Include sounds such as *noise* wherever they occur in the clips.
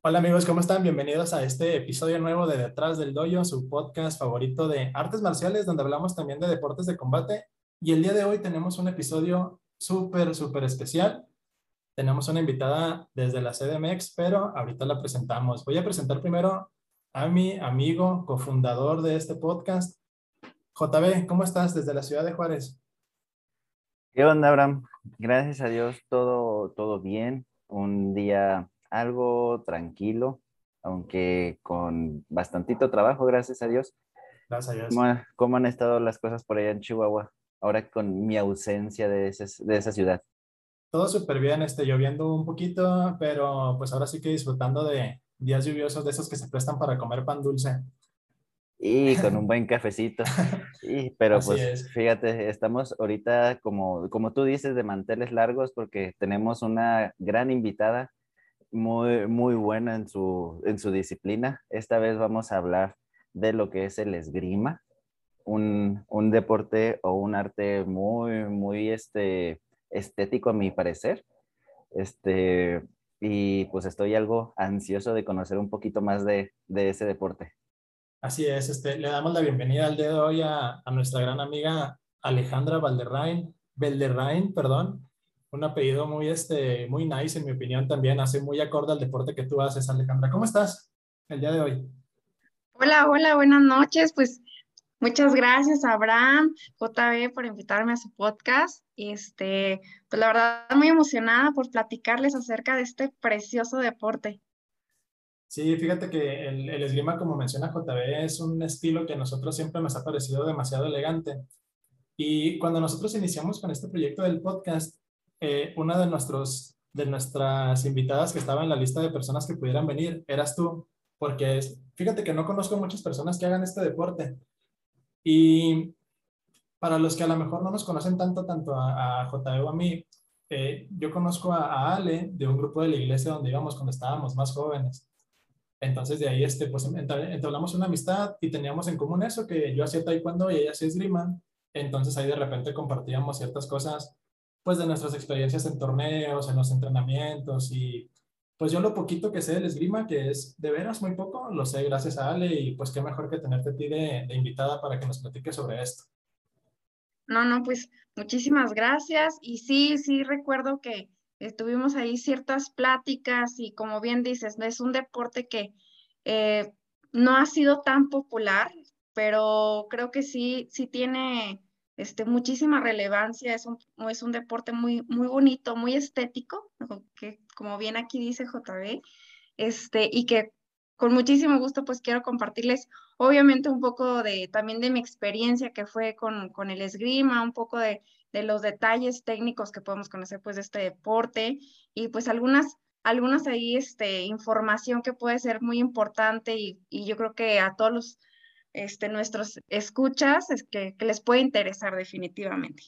Hola amigos, ¿cómo están? Bienvenidos a este episodio nuevo de Detrás del Doyo, su podcast favorito de artes marciales, donde hablamos también de deportes de combate. Y el día de hoy tenemos un episodio súper, súper especial. Tenemos una invitada desde la CDMX, pero ahorita la presentamos. Voy a presentar primero a mi amigo, cofundador de este podcast, JB. ¿Cómo estás desde la ciudad de Juárez? ¿Qué onda, Abraham? Gracias a Dios, todo, todo bien. Un día algo tranquilo, aunque con bastantito trabajo, gracias a Dios. Gracias a Dios. ¿Cómo, han estado las cosas por allá en Chihuahua? Ahora con mi ausencia de, de esa ciudad. Todo súper bien, este, lloviendo un poquito, pero pues ahora sí que disfrutando de días lluviosos de esos que se prestan para comer pan dulce. Y con *laughs* un buen cafecito. *laughs* Y, pero pues fíjate, estamos ahorita como, como tú dices de manteles largos porque tenemos una gran invitada muy, muy buena en su, en su disciplina. Esta vez vamos a hablar de lo que es el esgrima, un, un deporte o un arte muy, muy este, estético a mi parecer. Este, y pues estoy algo ansioso de conocer un poquito más de, de ese deporte. Así es, este, le damos la bienvenida al día de hoy a, a nuestra gran amiga Alejandra Valderrain, Valderrain, perdón, un apellido muy, este, muy nice, en mi opinión, también hace muy acorde al deporte que tú haces, Alejandra. ¿Cómo estás el día de hoy? Hola, hola, buenas noches. Pues muchas gracias a Abraham, JB, por invitarme a su podcast. Este, pues la verdad, muy emocionada por platicarles acerca de este precioso deporte. Sí, fíjate que el, el esgrima, como menciona JB, es un estilo que a nosotros siempre nos ha parecido demasiado elegante. Y cuando nosotros iniciamos con este proyecto del podcast, eh, una de, nuestros, de nuestras invitadas que estaba en la lista de personas que pudieran venir eras tú, porque es, fíjate que no conozco muchas personas que hagan este deporte. Y para los que a lo mejor no nos conocen tanto, tanto a, a o a mí, eh, yo conozco a, Ale de un grupo de la iglesia donde íbamos cuando estábamos más jóvenes. Entonces de ahí este, pues entablamos una amistad y teníamos en común eso, que yo hacía taekwondo y ella hacía esgrima. Entonces ahí de repente compartíamos ciertas cosas pues de nuestras experiencias en torneos, en los entrenamientos y pues yo lo poquito que sé del esgrima, que es de veras muy poco, lo sé gracias a Ale y pues qué mejor que tenerte a ti de, de invitada para que nos platiques sobre esto. No, no, pues muchísimas gracias y sí, sí recuerdo que estuvimos ahí ciertas pláticas y como bien dices, es un deporte que eh, no ha sido tan popular, pero creo que sí, sí tiene este, muchísima relevancia, es un, es un deporte muy, muy bonito, muy estético, que como bien aquí dice JB, este, y que con muchísimo gusto pues quiero compartirles obviamente un poco de también de mi experiencia que fue con, con el esgrima, un poco de, de, los detalles técnicos que podemos conocer pues de este deporte y pues algunas algunas ahí este información que puede ser muy importante y, y yo creo que a todos los este, nuestros escuchas es que, les puede interesar definitivamente.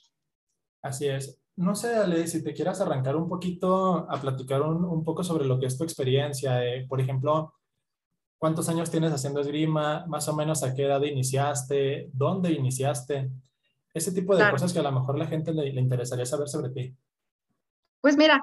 Así es. No sé, Ale, si te quieras arrancar un poquito a platicar un, poco sobre lo que es tu experiencia. por ejemplo, ¿cuántos años tienes haciendo esgrima? ¿Más o menos a qué edad iniciaste? ¿Dónde iniciaste? Ese tipo de cosas que a lo mejor la gente le, le, interesaría saber sobre ti. Pues mira,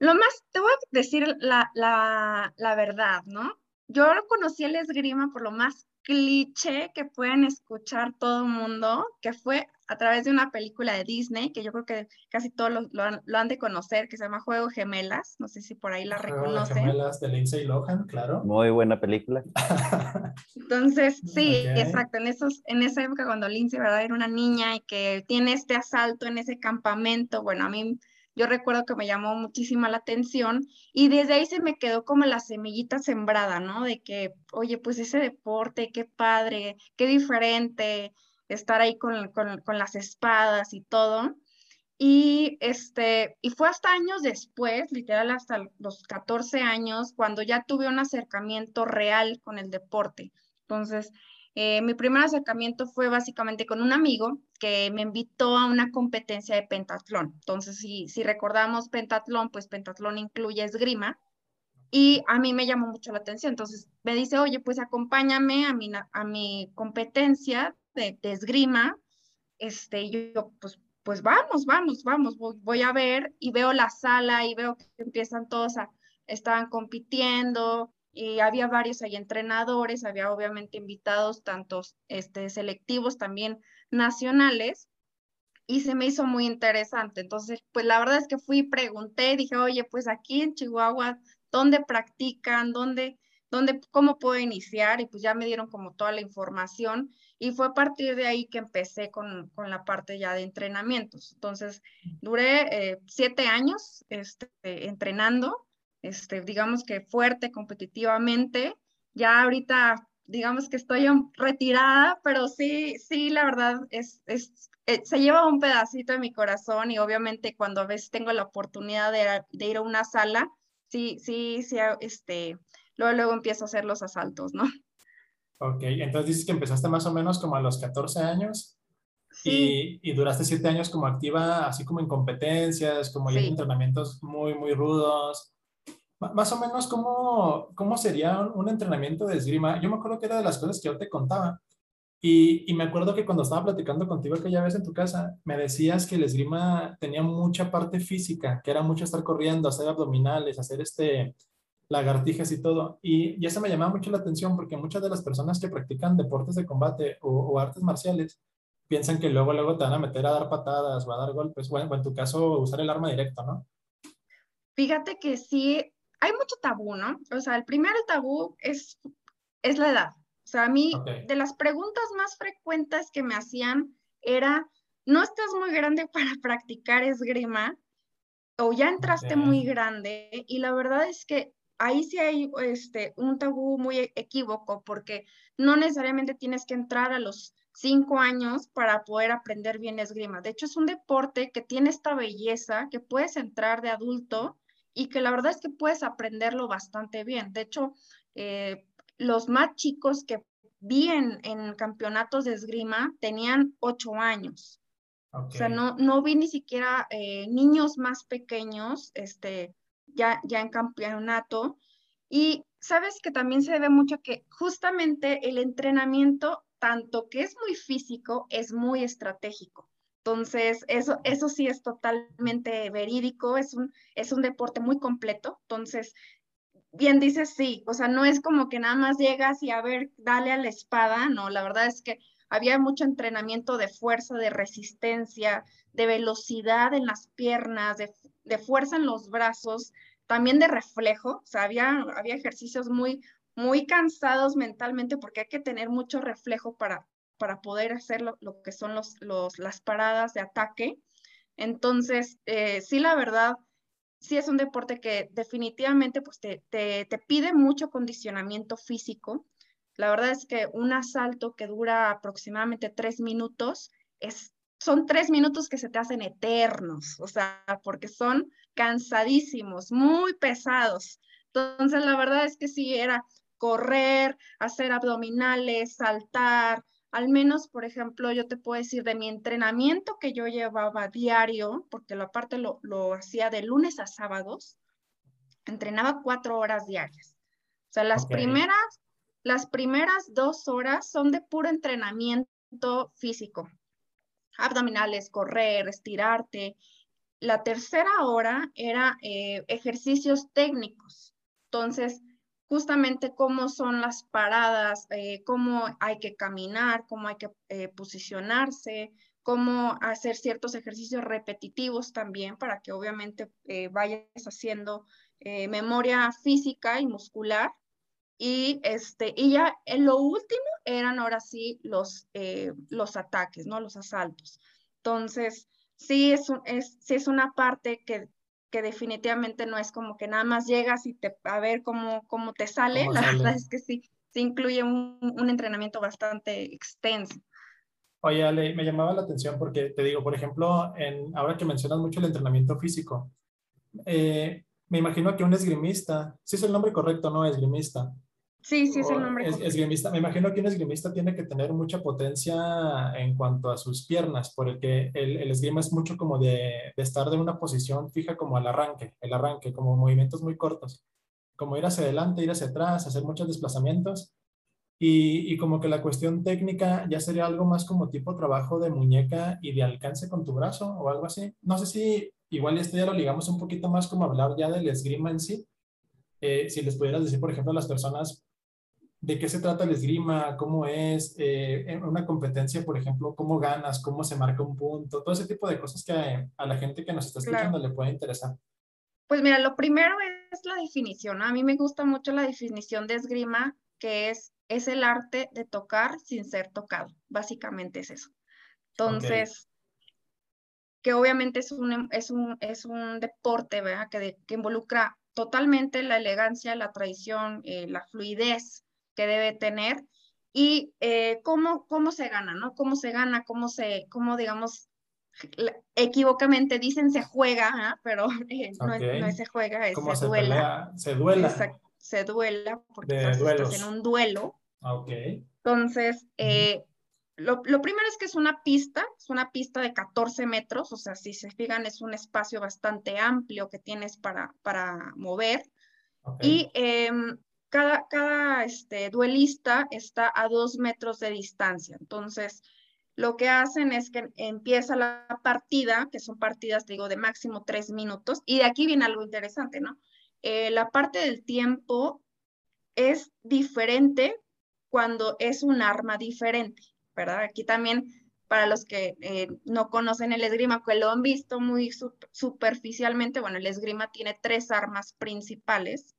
lo más, te voy a decir la, la, la verdad, ¿no? Yo conocí el esgrima por lo más cliché que pueden escuchar todo el mundo, que fue a través de una película de Disney, que yo creo que casi todos lo, han, de conocer, que se llama Juego Gemelas, no sé si por ahí la Juego reconocen. Gemelas de Lindsay Lohan, claro. Muy buena película. *laughs* Entonces, sí, exacto, en, esos, en esa época cuando Lindsay, ¿verdad? Era una niña y que tiene este asalto en ese campamento, bueno, a mí yo recuerdo que me llamó muchísima la atención y desde ahí se me quedó como la semillita sembrada, ¿no? De que, oye, pues ese deporte, qué padre, qué diferente estar ahí con, con, las espadas y todo. Y, este, y fue hasta años después, literal hasta los 14 años, cuando ya tuve un acercamiento real con el deporte. Entonces, eh, mi primer acercamiento fue básicamente con un amigo que me invitó a una competencia de pentatlón. Entonces, si, recordamos pentatlón, pues pentatlón incluye esgrima. Y a mí me llamó mucho la atención. Entonces me dice, oye, pues acompáñame a mi, a mi competencia de, esgrima. Este, y yo, pues, pues vamos, vamos, vamos, voy, voy, a ver y veo la sala y veo que empiezan todos a, estaban compitiendo y había varios ahí entrenadores, había obviamente invitados, tantos este, selectivos también nacionales, y se me hizo muy interesante. Entonces, pues la verdad es que fui, pregunté, dije, oye, pues aquí en Chihuahua, ¿dónde practican? ¿Dónde, dónde, cómo puedo iniciar? Y pues ya me dieron como toda la información y fue a partir de ahí que empecé con, con la parte ya de entrenamientos. Entonces, duré eh, siete años este, entrenando, este, digamos que fuerte, competitivamente. Ya ahorita, digamos que estoy retirada, pero sí, sí, la verdad, es, es eh, se lleva un pedacito de mi corazón y obviamente cuando a veces tengo la oportunidad de, de ir a una sala, sí, sí, sí, este, luego, luego empiezo a hacer los asaltos, ¿no? Ok, entonces dices que empezaste más o menos como a los 14 años y, y, duraste 7 años como activa, así como en competencias, como ya en entrenamientos muy, muy rudos. Más o menos, ¿cómo, ¿cómo sería un, entrenamiento de esgrima? Yo me acuerdo que era de las cosas que yo te contaba. Y, y, me acuerdo que cuando estaba platicando contigo aquella vez en tu casa, me decías que el esgrima tenía mucha parte física, que era mucho estar corriendo, hacer abdominales, hacer este, lagartijas y todo. Y, eso me llamaba mucho la atención porque muchas de las personas que practican deportes de combate o, artes marciales piensan que luego, luego te van a meter a dar patadas o a dar golpes, bueno, en tu caso usar el arma directa, ¿no? Fíjate que sí, hay mucho tabú, ¿no? O sea, el primer tabú es, es la edad. O sea, a mí, de las preguntas más frecuentes que me hacían era, ¿no estás muy grande *laughs* para practicar esgrima? O ya entraste muy grande. Y la verdad es que ahí sí hay este, un tabú muy equívoco porque no necesariamente tienes que entrar a los cinco años para poder aprender bien esgrima. De hecho, es un deporte que tiene esta belleza que puedes entrar de adulto y que la verdad es que puedes aprenderlo bastante bien. De hecho, eh, los más chicos que vi en, campeonatos de esgrima tenían ocho años. O sea, no, no vi ni siquiera eh, niños más pequeños, este, ya, ya en campeonato. Y sabes que también se debe mucho que justamente el entrenamiento, tanto que es muy físico, es muy estratégico. Entonces, eso, eso sí es totalmente verídico, es un, es un deporte muy completo. Entonces, bien dices, sí, o sea, no es como que nada más llegas y a ver, dale a la espada, no, la verdad es que había mucho entrenamiento de fuerza, de resistencia, de velocidad en las piernas, de, de fuerza en los brazos, también de reflejo, o sea, había, había ejercicios muy, muy cansados mentalmente porque hay que tener mucho reflejo para, para poder hacer lo, que son los, las paradas de ataque. Entonces, eh, sí, la verdad, sí es un deporte que definitivamente pues, te, te, te pide mucho condicionamiento físico. La verdad es que un asalto que dura aproximadamente tres minutos es son tres minutos que se te hacen eternos, o sea, porque son cansadísimos, muy pesados. Entonces, la verdad es que sí, era correr, hacer abdominales, saltar, al menos, por ejemplo, yo te puedo decir de mi entrenamiento que yo llevaba diario, porque la parte lo, lo hacía de lunes a sábados, entrenaba cuatro horas diarias. O sea, las primeras, las primeras dos horas son de puro entrenamiento físico, abdominales, correr, estirarte. La tercera hora era eh, ejercicios técnicos. Entonces, justamente cómo son las paradas, eh, cómo hay que caminar, cómo hay que eh, posicionarse, cómo hacer ciertos ejercicios repetitivos también para que obviamente vayas haciendo memoria física y muscular y, este, y ya en lo último eran ahora sí los, eh, los ataques, ¿no? Los asaltos. Entonces, sí es, es, sí es una parte que, que definitivamente no es como que nada más llegas y te, a ver cómo, cómo te sale. La verdad es que sí, sí incluye un, un, entrenamiento bastante extenso. Oye, Ale, me llamaba la atención porque te digo, por ejemplo, en, ahora que mencionas mucho el entrenamiento físico, eh, me imagino que un esgrimista, si es el nombre correcto, ¿no? Esgrimista. Sí, sí, es el nombre. esgrimista, me imagino que un esgrimista tiene que tener mucha potencia en cuanto a sus piernas, porque el, el esgrima es mucho como de, de, estar de una posición fija como al arranque, el arranque, como movimientos muy cortos, como ir hacia adelante, ir hacia atrás, hacer muchos desplazamientos. Y, y como que la cuestión técnica ya sería algo más como tipo trabajo de muñeca y de alcance con tu brazo o algo así. No sé si igual esto ya lo ligamos un poquito más como hablar ya del esgrima en sí, eh, si les pudieras decir, por ejemplo, a las personas de qué se trata el esgrima, cómo es, eh, una competencia, por ejemplo, cómo ganas, cómo se marca un punto, todo ese tipo de cosas que a, la gente que nos está escuchando le puede interesar. Pues mira, lo primero es la definición. A mí me gusta mucho la definición de esgrima, que es, es el arte de tocar sin ser tocado. Básicamente es eso. Entonces, que obviamente es un, es un, es un deporte, ¿verdad? Que, que involucra totalmente la elegancia, la tradición, eh, la fluidez que debe tener y eh, cómo, cómo se gana, ¿no? Cómo se gana, cómo se, cómo digamos, equivocamente dicen se juega, ¿ah? pero *laughs* eh, no, es, se juega, es se, duela. se duela. se duela porque estás, en un duelo. Ah, ok. Entonces, lo, lo, primero es que es una pista, es una pista de 14 metros, o sea, si se fijan, es un espacio bastante amplio que tienes para, para mover. Y em, cada, cada este, duelista está a dos metros de distancia. Entonces, lo que hacen es que empieza la partida, que son partidas, digo, de máximo tres minutos, y de aquí viene algo interesante, ¿no? Eh, la parte del tiempo es diferente cuando es un arma diferente. ¿verdad? Aquí también, para los que eh, no conocen el esgrima, que lo han visto muy superficialmente, bueno, el esgrima tiene tres armas principales.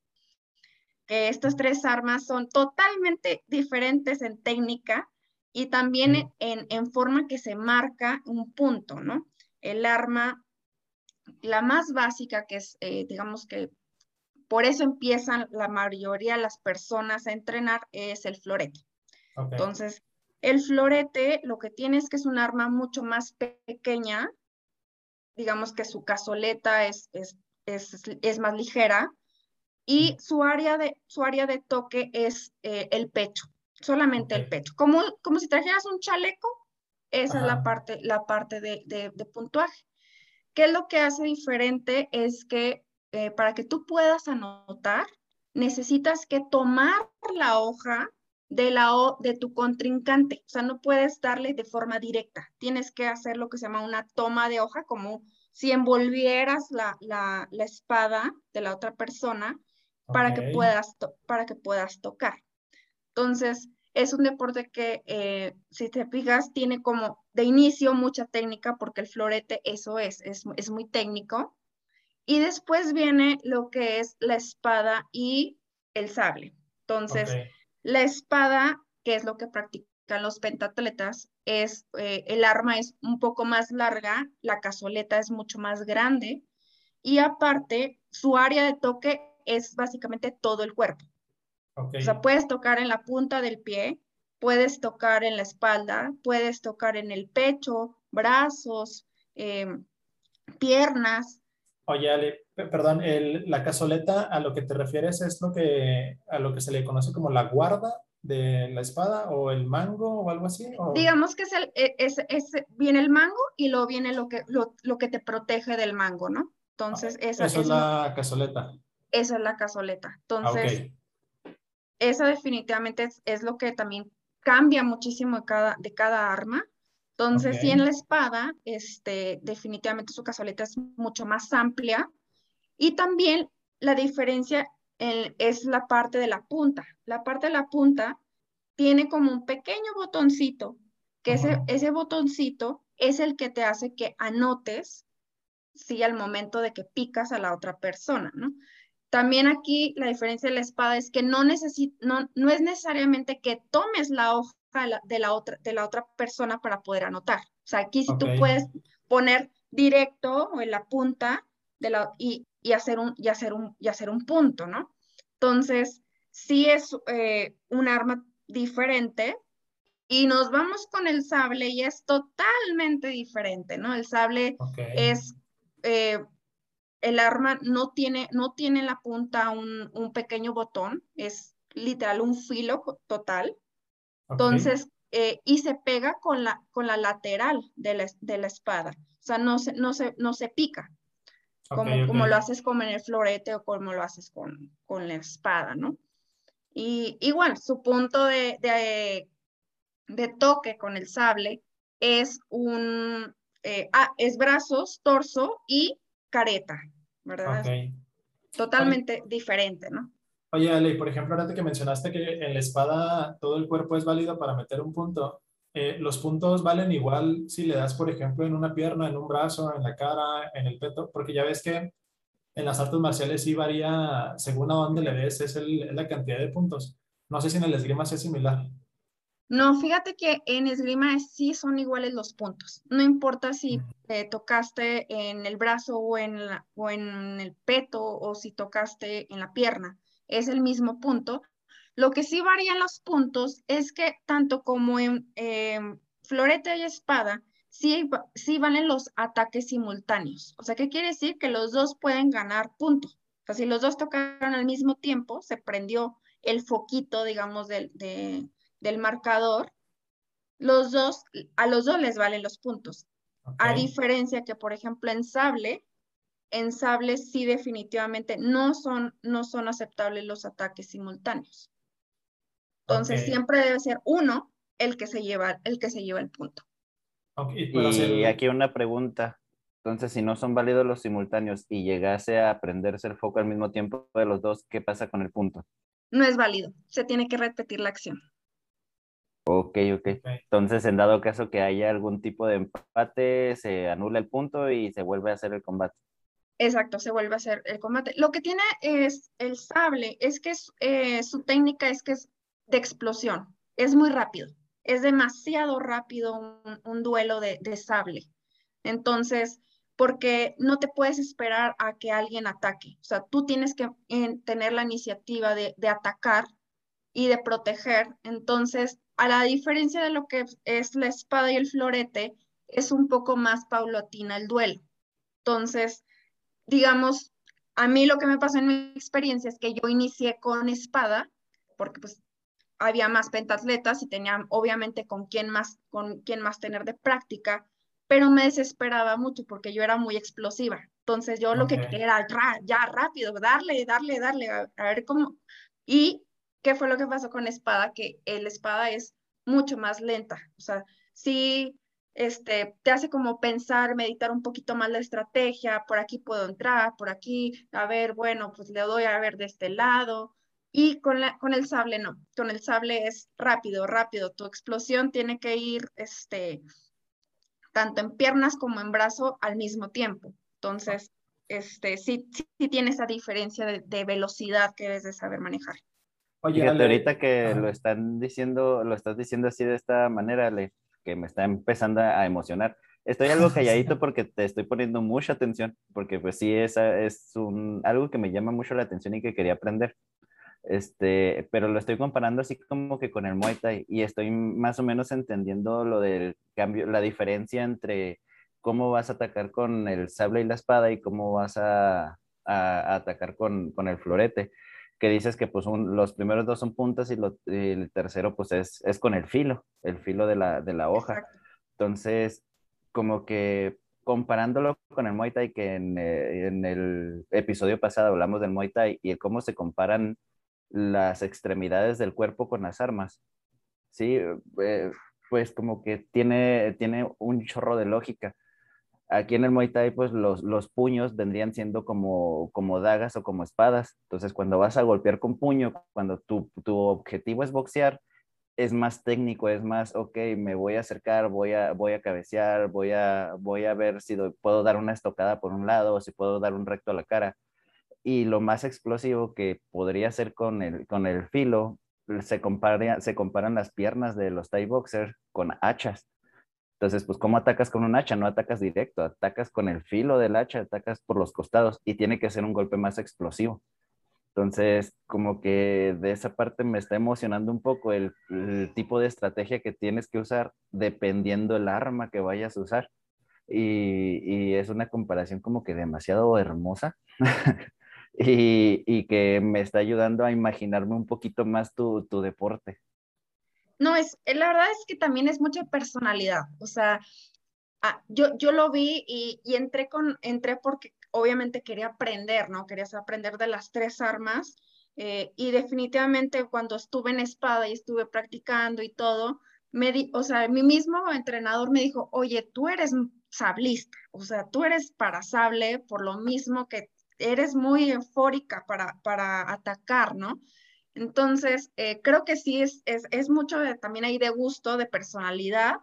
Que estas tres armas son totalmente diferentes en técnica y también en, en forma que se marca un punto, ¿no? El arma, la más básica, que es, eh, digamos que por eso empiezan la mayoría de las personas a entrenar, es el florete. Entonces, el florete lo que tiene es que es un arma mucho más pequeña, digamos que su cazoleta es, es, es, más ligera y su área de, su área de toque es eh, el pecho, solamente el pecho. Como, como si trajeras un chaleco, esa es la parte, la parte de, de, puntuaje. ¿Qué es lo que hace diferente? Es que eh, para que tú puedas anotar, necesitas que tomar la hoja de, la, de tu contrincante. O sea, no puedes darle de forma directa. Tienes que hacer lo que se llama una toma de hoja, como si envolvieras la, la, la espada de la otra persona para, que puedas para que puedas tocar. Entonces, es un deporte que, eh, si te fijas, tiene como de inicio mucha técnica, porque el florete eso es, es, es muy técnico. Y después viene lo que es la espada y el sable. Entonces, la espada, que es lo que practican los pentatletas, es eh, el arma es un poco más larga, la cazoleta es mucho más grande y aparte su área de toque es básicamente todo el cuerpo. O sea, puedes tocar en la punta del pie, puedes tocar en la espalda, puedes tocar en el pecho, brazos, em, piernas. Oye, Ale, perdón, la cazoleta a lo que te refieres es lo que, a lo que se le conoce como la guarda de la espada o el mango o algo así? Digamos que es, el, e, es, es, viene el mango y luego viene lo que, lo, lo que te protege del mango, ¿no? Entonces, ah, esa, eso es la cazoleta. Esa es la cazoleta. Entonces, esa definitivamente es, es, lo que también cambia muchísimo de cada, de cada arma. Entonces, si en la espada, este, definitivamente su cazoleta es mucho más amplia, y también la diferencia es la parte de la punta. La parte de la punta tiene como un pequeño botoncito, que ese, ese botoncito es el que te hace que anotes, sí, al momento de que picas a la otra persona, ¿no? También aquí la diferencia de la espada es que no, no, no es necesariamente que tomes la hoja de la, otra, de la otra persona para poder anotar. O sea, aquí sí tú puedes poner directo o en la punta de la, y y hacer un, y hacer un, y hacer un punto, ¿no? Entonces, sí es eh, un arma diferente y nos vamos con el sable y es totalmente diferente, ¿no? El sable es, eh, el arma no tiene, no tiene en la punta un, un, pequeño botón, es literal un filo total. Entonces, eh, y se pega con la, con la lateral de la, de la espada, o sea, no se, no se, no se pica como, lo haces como en el florete o como lo haces con, con la espada, ¿no? Y igual, su punto de, de, de toque con el sable es un, eh, ah, es brazos, torso y careta, ¿verdad? totalmente diferente, ¿no? Oye, Ale, por ejemplo, ahora que mencionaste que en la espada todo el cuerpo es válido para meter un punto, eh, los puntos valen igual si le das, por ejemplo, en una pierna, en un brazo, en la cara, en el peto, porque ya ves que en las artes marciales sí varía, según a dónde le des, es, el, la cantidad de puntos. No sé si en el esgrima es similar. No, fíjate que en esgrima sí son iguales los puntos. No importa si te tocaste en el brazo o en, o en el peto o si tocaste en la pierna, es el mismo punto. Lo que sí varían los puntos es que tanto como en florete y espada, sí, sí valen los ataques simultáneos. O sea, ¿qué quiere decir? Que los dos pueden ganar puntos. O sea, si los dos tocaron al mismo tiempo, se prendió el foquito, digamos, del, del marcador, los dos, a los dos les valen los puntos. A diferencia que, por ejemplo, en sable, en sable sí definitivamente no son, no son aceptables los ataques simultáneos. Entonces siempre debe ser uno el que se lleva el, que se lleva el punto. y aquí una pregunta. Entonces, si no son válidos los simultáneos y llegase a prenderse el foco al mismo tiempo de los dos, ¿qué pasa con el punto? No es válido. Se tiene que repetir la acción. Ok, ok. Entonces, en dado caso que haya algún tipo de empate, se anula el punto y se vuelve a hacer el combate. Exacto, se vuelve a hacer el combate. Lo que tiene es el sable, es que eh, su técnica es que es de explosión, es muy rápido, es demasiado rápido un, duelo de, sable. Entonces, porque no te puedes esperar a que alguien ataque, o sea, tú tienes que tener la iniciativa de, de atacar y de proteger. Entonces, a la diferencia de lo que es la espada y el florete, es un poco más paulatina el duelo. Entonces, digamos, a mí lo que me pasó en mi experiencia es que yo inicié con espada, porque pues había más pentatletas y tenía obviamente con quién más, con quién más tener de práctica, pero me desesperaba mucho porque yo era muy explosiva. Entonces yo lo que quería era ya rápido, darle, darle, darle, a ver cómo. Y ¿Qué fue lo que pasó con espada? Que el espada es mucho más lenta. O sea, sí este, te hace como pensar, meditar un poquito más la estrategia, por aquí puedo entrar, por aquí, a ver, bueno, pues le doy a ver de este lado. Y con, la, con el sable no, con el sable es rápido, rápido. Tu explosión tiene que ir este, tanto en piernas como en brazo al mismo tiempo. Entonces, este, sí, sí, tiene esa diferencia de, de velocidad que debes de saber manejar. Oye, Fíjate, ahorita que lo están diciendo, lo estás diciendo así de esta manera, Ale, que me está empezando a emocionar. Estoy algo *laughs* calladito porque te estoy poniendo mucha atención, porque pues sí, esa es un, algo que me llama mucho la atención y que quería aprender. Este, pero lo estoy comparando así como que con el Muay Thai y estoy más o menos entendiendo lo del cambio, la diferencia entre cómo vas a atacar con el sable y la espada y cómo vas a, a, atacar con, con el florete que dices que pues los primeros dos son puntas y, el tercero pues es, es, con el filo, el filo de la, de la hoja. Entonces, como que comparándolo con el Muay Thai, que en, eh, en, el episodio pasado hablamos del Muay Thai y cómo se comparan las extremidades del cuerpo con las armas, sí, eh, pues como que tiene, tiene un chorro de lógica. Aquí en el Muay Thai, pues los, los puños vendrían siendo como, como dagas o como espadas. Entonces, cuando vas a golpear con puño, cuando tu, tu objetivo es boxear, es más técnico, es más, ok, me voy a acercar, voy a, voy a cabecear, voy a, voy a ver si puedo dar una estocada por un lado o si puedo dar un recto a la cara. Y lo más explosivo que podría ser con el, con el filo, se, compara, se comparan las piernas de los Thai boxers con hachas. Entonces, pues, ¿cómo atacas con un hacha? No atacas directo, atacas con el filo del hacha, atacas por los costados y tiene que ser un golpe más explosivo. Entonces, como que de esa parte me está emocionando un poco el, tipo de estrategia que tienes que usar dependiendo el arma que vayas a usar. Y, es una comparación como que demasiado hermosa *laughs* y, y, que me está ayudando a imaginarme un poquito más tu, tu deporte. No, es, eh, la verdad es que también es mucha personalidad. O sea, ah, yo, yo lo vi y, entré, con, entré porque obviamente quería aprender, ¿no? Quería aprender de las tres armas. Eh, y definitivamente cuando estuve en espada y estuve practicando y todo, me di, o sea, mi mismo entrenador me dijo, oye, tú eres sablista, o sea, tú eres para sable por lo mismo que eres muy eufórica para, para atacar, ¿no? Entonces, eh, creo que sí es, es, es mucho de, también ahí de gusto, de personalidad.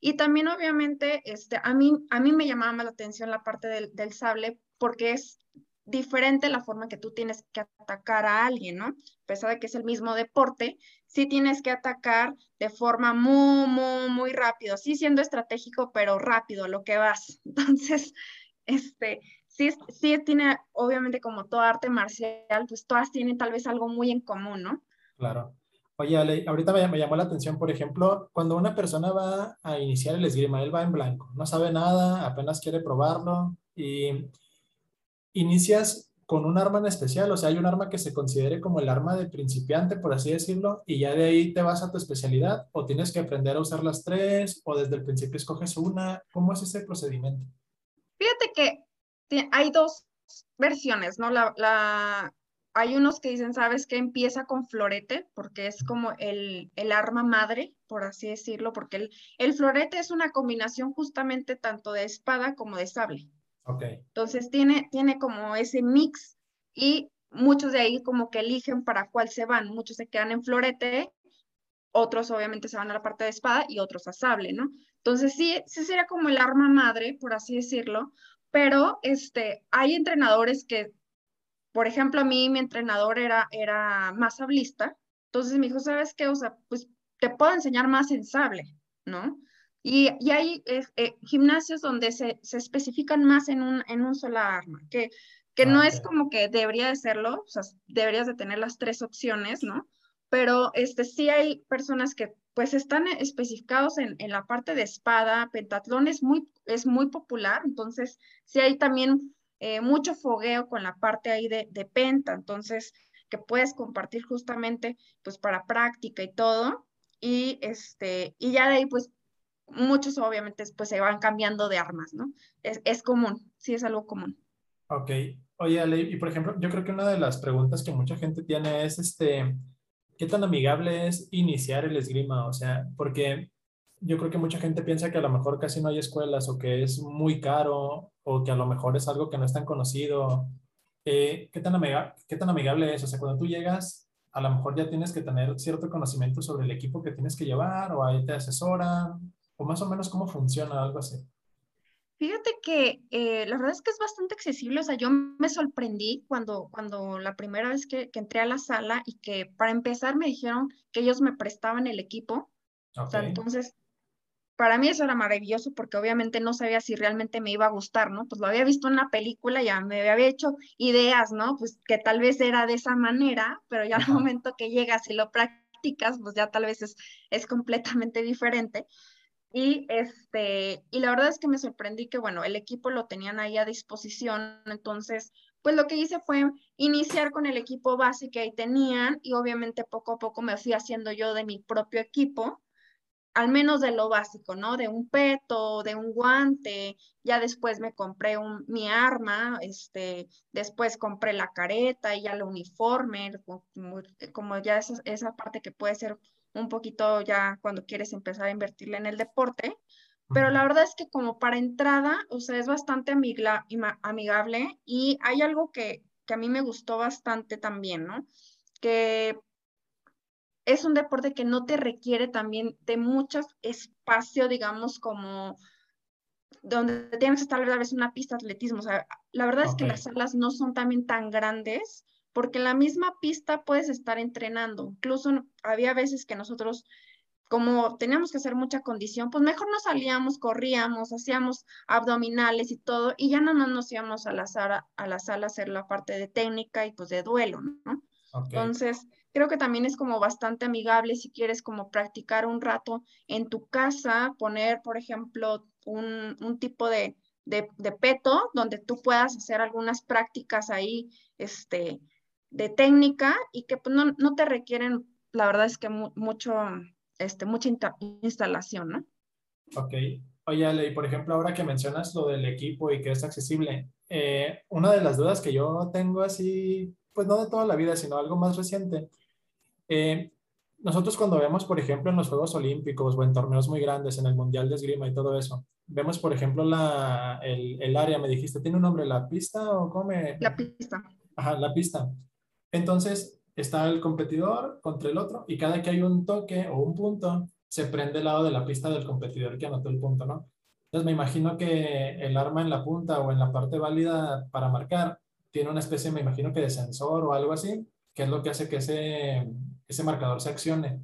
Y también, obviamente, este, a, mí, a mí me llamaba más la atención la parte del, del sable porque es diferente la forma que tú tienes que atacar a alguien, ¿no? A pesar de que es el mismo deporte, sí tienes que atacar de forma muy, muy, muy rápido, sí siendo estratégico, pero rápido, lo que vas. *laughs* Entonces, este, sí, sí tiene, obviamente como toda arte marcial, pues todas tienen tal vez algo muy en común, ¿no? Claro. Oye, Ale, ahorita me, me, llamó la atención, por ejemplo, cuando una persona va a iniciar el esgrima, él va en blanco, no sabe nada, apenas quiere probarlo y inicias con un arma en especial, o sea, hay un arma que se considere como el arma de principiante, por así decirlo, y ya de ahí te vas a tu especialidad, o tienes que aprender a usar las tres, o desde el principio escoges una. ¿Cómo es ese procedimiento? Fíjate que hay dos versiones, ¿no? La, la, hay unos que dicen, ¿sabes qué? Empieza con florete, porque es como el, el arma madre, por así decirlo, porque el, el florete es una combinación justamente tanto de espada como de sable. Entonces tiene, tiene como ese mix y muchos de ahí como que eligen para cuál se van. Muchos se quedan en florete, otros obviamente se van a la parte de espada y otros a sable, ¿no? Entonces sí, sí sería como el arma madre, por así decirlo, pero este, hay entrenadores que, por ejemplo, a mí mi entrenador era, era más sablista, entonces me dijo, ¿sabes qué? O sea, pues te puedo enseñar más en sable, ¿no? Y, y hay eh, eh, gimnasios donde se, se, especifican más en un, en un sola arma, que, que no es como que debería de serlo, o sea, deberías de tener las tres opciones, ¿no? Pero este, sí hay personas que pues están especificados en, en la parte de espada, pentatlón es muy, es muy popular, entonces sí hay también eh, mucho fogueo con la parte ahí de, de penta, entonces que puedes compartir justamente pues para práctica y todo. Y, este, y ya de ahí pues muchos obviamente pues se van cambiando de armas, ¿no? Es, es común, sí es algo común. Ok. Oye, Ale, y por ejemplo, yo creo que una de las preguntas que mucha gente tiene es, este, ¿qué tan amigable es iniciar el esgrima? O sea, porque yo creo que mucha gente piensa que a lo mejor casi no hay escuelas o que es muy caro o que a lo mejor es algo que no es tan conocido. Eh, ¿qué, tan amiga ¿Qué tan amigable es? O sea, cuando tú llegas, a lo mejor ya tienes que tener cierto conocimiento sobre el equipo que tienes que llevar o ahí te asesoran o más o menos cómo funciona algo así. Fíjate que eh, la verdad es que es bastante accesible, o sea, yo me sorprendí cuando, cuando la primera vez que, que, entré a la sala y que para empezar me dijeron que ellos me prestaban el equipo. O sea, entonces, para mí eso era maravilloso porque obviamente no sabía si realmente me iba a gustar, ¿no? Pues lo había visto en la película, ya me había hecho ideas, ¿no? Pues que tal vez era de esa manera, pero ya al momento que llegas y lo practicas, pues ya tal vez es, es completamente diferente. Y, este, y la verdad es que me sorprendí que, bueno, el equipo lo tenían ahí a disposición, entonces, pues lo que hice fue iniciar con el equipo base que ahí tenían y obviamente poco a poco me fui haciendo yo de mi propio equipo, al menos de lo básico, ¿no? De un peto, de un guante, ya después me compré un, mi arma, este, después compré la careta y ya el uniforme, como, como ya esa, esa parte que puede ser un poquito ya cuando quieres empezar a invertirle en el deporte. Pero la verdad es que como para entrada, o sea, es bastante amigable y hay algo que, que a mí me gustó bastante también, ¿no? Que es un deporte que no te requiere también de mucho espacio, digamos, como donde tienes que estar a veces una pista de atletismo. O sea, la verdad es que las salas no son también tan grandes porque en la misma pista puedes estar entrenando. Incluso había veces que nosotros, como teníamos que hacer mucha condición, pues mejor nos salíamos, corríamos, hacíamos abdominales y todo, y ya no nos íbamos a la sala a, la sala a hacer la parte de técnica y pues de duelo, ¿no? Entonces, creo que también es como bastante amigable si quieres como practicar un rato en tu casa, poner, por ejemplo, un, un tipo de, de, de, peto donde tú puedas hacer algunas prácticas ahí, este, de técnica y que pues, no, no, te requieren, la verdad es que mucho, este, mucha instalación, ¿no? Ok. Oye, Ale, y por ejemplo, ahora que mencionas lo del equipo y que es accesible, eh, una de las dudas que yo tengo así, pues no de toda la vida, sino algo más reciente, eh, nosotros cuando vemos, por ejemplo, en los Juegos Olímpicos o en torneos muy grandes, en el Mundial de Esgrima y todo eso, vemos, por ejemplo, la, el, el área, me dijiste, ¿tiene un nombre la pista o cómo La pista. Ajá, la pista. Entonces, está el competidor contra el otro y cada que hay un toque o un punto, se prende el lado de la pista del competidor que anotó el punto, ¿no? Entonces, me imagino que el arma en la punta o en la parte válida para marcar tiene una especie, me imagino que de sensor o algo así, que es lo que hace que ese, ese marcador se accione.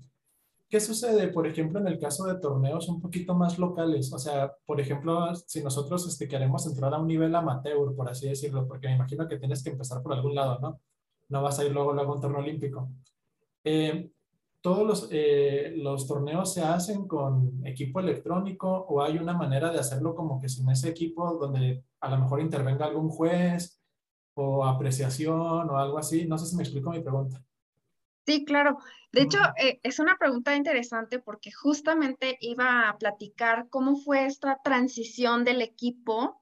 ¿Qué sucede, por ejemplo, en el caso de torneos un poquito más locales? O sea, por ejemplo, si nosotros este, queremos entrar a un nivel amateur, por así decirlo, porque me imagino que tienes que empezar por algún lado, ¿no? No vas a ir luego, luego a un torneo olímpico. Eh, ¿Todos los, eh, los torneos se hacen con equipo electrónico o hay una manera de hacerlo como que sin ese equipo donde a lo mejor intervenga algún juez o apreciación o algo así? No sé si me explico mi pregunta. Sí, claro. De hecho, eh, es una pregunta interesante porque justamente iba a platicar cómo fue esta transición del equipo,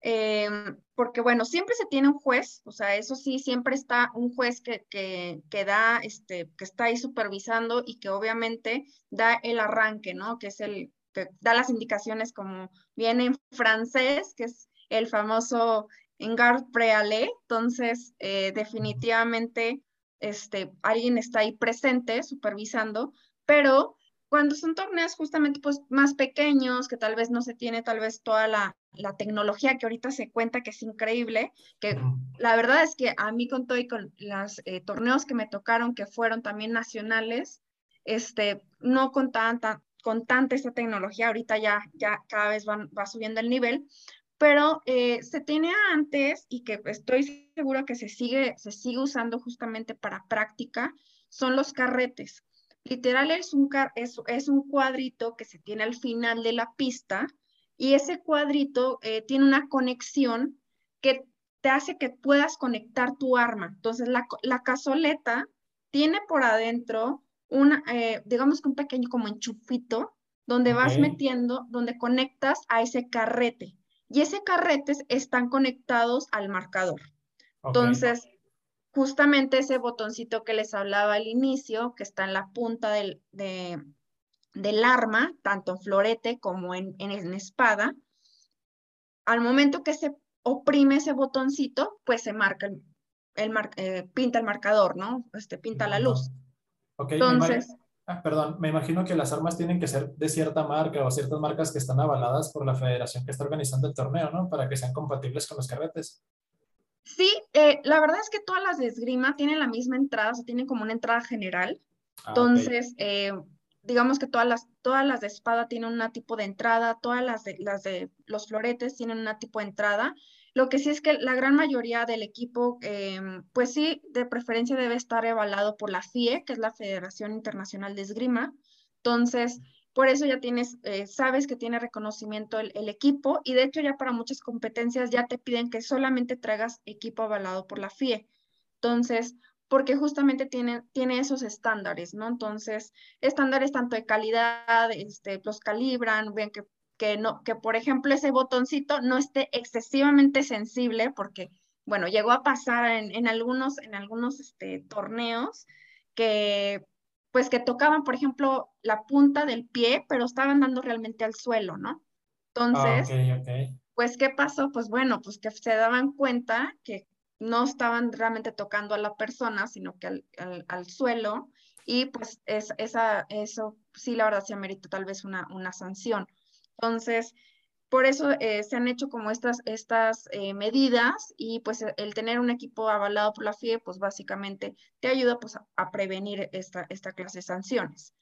em, porque bueno, siempre se tiene un juez, o sea, eso sí, siempre está un juez que, que, que, da, este, que está ahí supervisando y que obviamente da el arranque, ¿no? Que es el que da las indicaciones como viene en francés, que es el famoso en garde préalé, entonces eh, definitivamente este, alguien está ahí presente supervisando, pero cuando son torneos justamente pues más pequeños, que tal vez no se tiene tal vez toda la, la tecnología que ahorita se cuenta que es increíble, que la verdad es que a mí con todo y con los eh, torneos que me tocaron, que fueron también nacionales, este, no con tanta, con tanta esta tecnología, ahorita ya, ya cada vez van, va subiendo el nivel, pero eh, se tenía antes y que estoy seguro que se sigue, se sigue usando justamente para práctica, son los carretes. Literal es un, es, es un cuadrito que se tiene al final de la pista y ese cuadrito eh, tiene una conexión que te hace que puedas conectar tu arma. Entonces la, la cazoleta tiene por adentro un, eh, digamos que un pequeño como enchufito donde vas metiendo, donde conectas a ese carrete y ese carretes están conectados al marcador. Entonces, justamente ese botoncito que les hablaba al inicio, que está en la punta del, del arma, tanto en florete como en, en, espada, al momento que se oprime ese botoncito, pues se marca el, el eh, pinta el marcador, ¿no? Este, pinta la luz. Entonces, Ah, perdón, me imagino que las armas tienen que ser de cierta marca o ciertas marcas que están avaladas por la federación que está organizando el torneo, ¿no? Para que sean compatibles con los carretes. Sí, eh, la verdad es que todas las de esgrima tienen la misma entrada, o sea, tienen como una entrada general. Ah, Entonces, eh, digamos que todas las, todas las de espada tienen un tipo de entrada, todas las de, las de los floretes tienen un tipo de entrada. Lo que sí es que la gran mayoría del equipo, em, pues sí, de preferencia debe estar evaluado por la FIE, que es la Federación Internacional de Esgrima. Entonces, por eso ya tienes, eh, sabes que tiene reconocimiento el, equipo y de hecho ya para muchas competencias ya te piden que solamente traigas equipo avalado por la FIE. Entonces, porque justamente tiene, tiene esos estándares, ¿no? Entonces, estándares tanto de calidad, este, los calibran, ven que que, no, que por ejemplo ese botoncito no esté excesivamente sensible, porque, bueno, llegó a pasar en, algunos, en algunos este, torneos que pues que tocaban, por ejemplo, la punta del pie, pero estaban dando realmente al suelo, ¿no? Entonces, ah, pues, ¿qué pasó? Pues bueno, pues que se daban cuenta que no estaban realmente tocando a la persona, sino que al, al, suelo, y pues es, esa, eso sí, la verdad, se amerita tal vez una, una sanción. Entonces, por eso eh, se han hecho como estas, estas eh, medidas y pues el tener un equipo avalado por la FIE, pues básicamente te ayuda pues a, prevenir esta, esta clase de sanciones.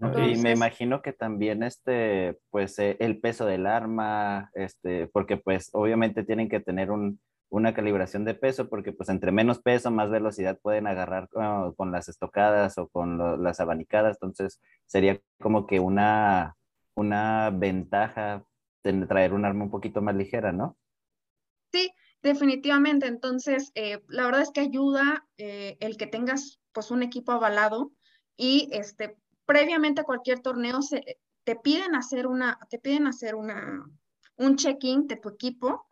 y me imagino que también este, pues eh, el peso del arma, este, porque pues obviamente tienen que tener un, una calibración de peso, porque pues entre menos peso, más velocidad pueden agarrar con las estocadas o con las abanicadas, entonces sería como que una una ventaja traer un arma un poquito más ligera, ¿no? Sí, definitivamente. Entonces, eh, la verdad es que ayuda eh, el que tengas pues un equipo avalado y este previamente a cualquier torneo te piden hacer una te piden hacer una un check-in de tu equipo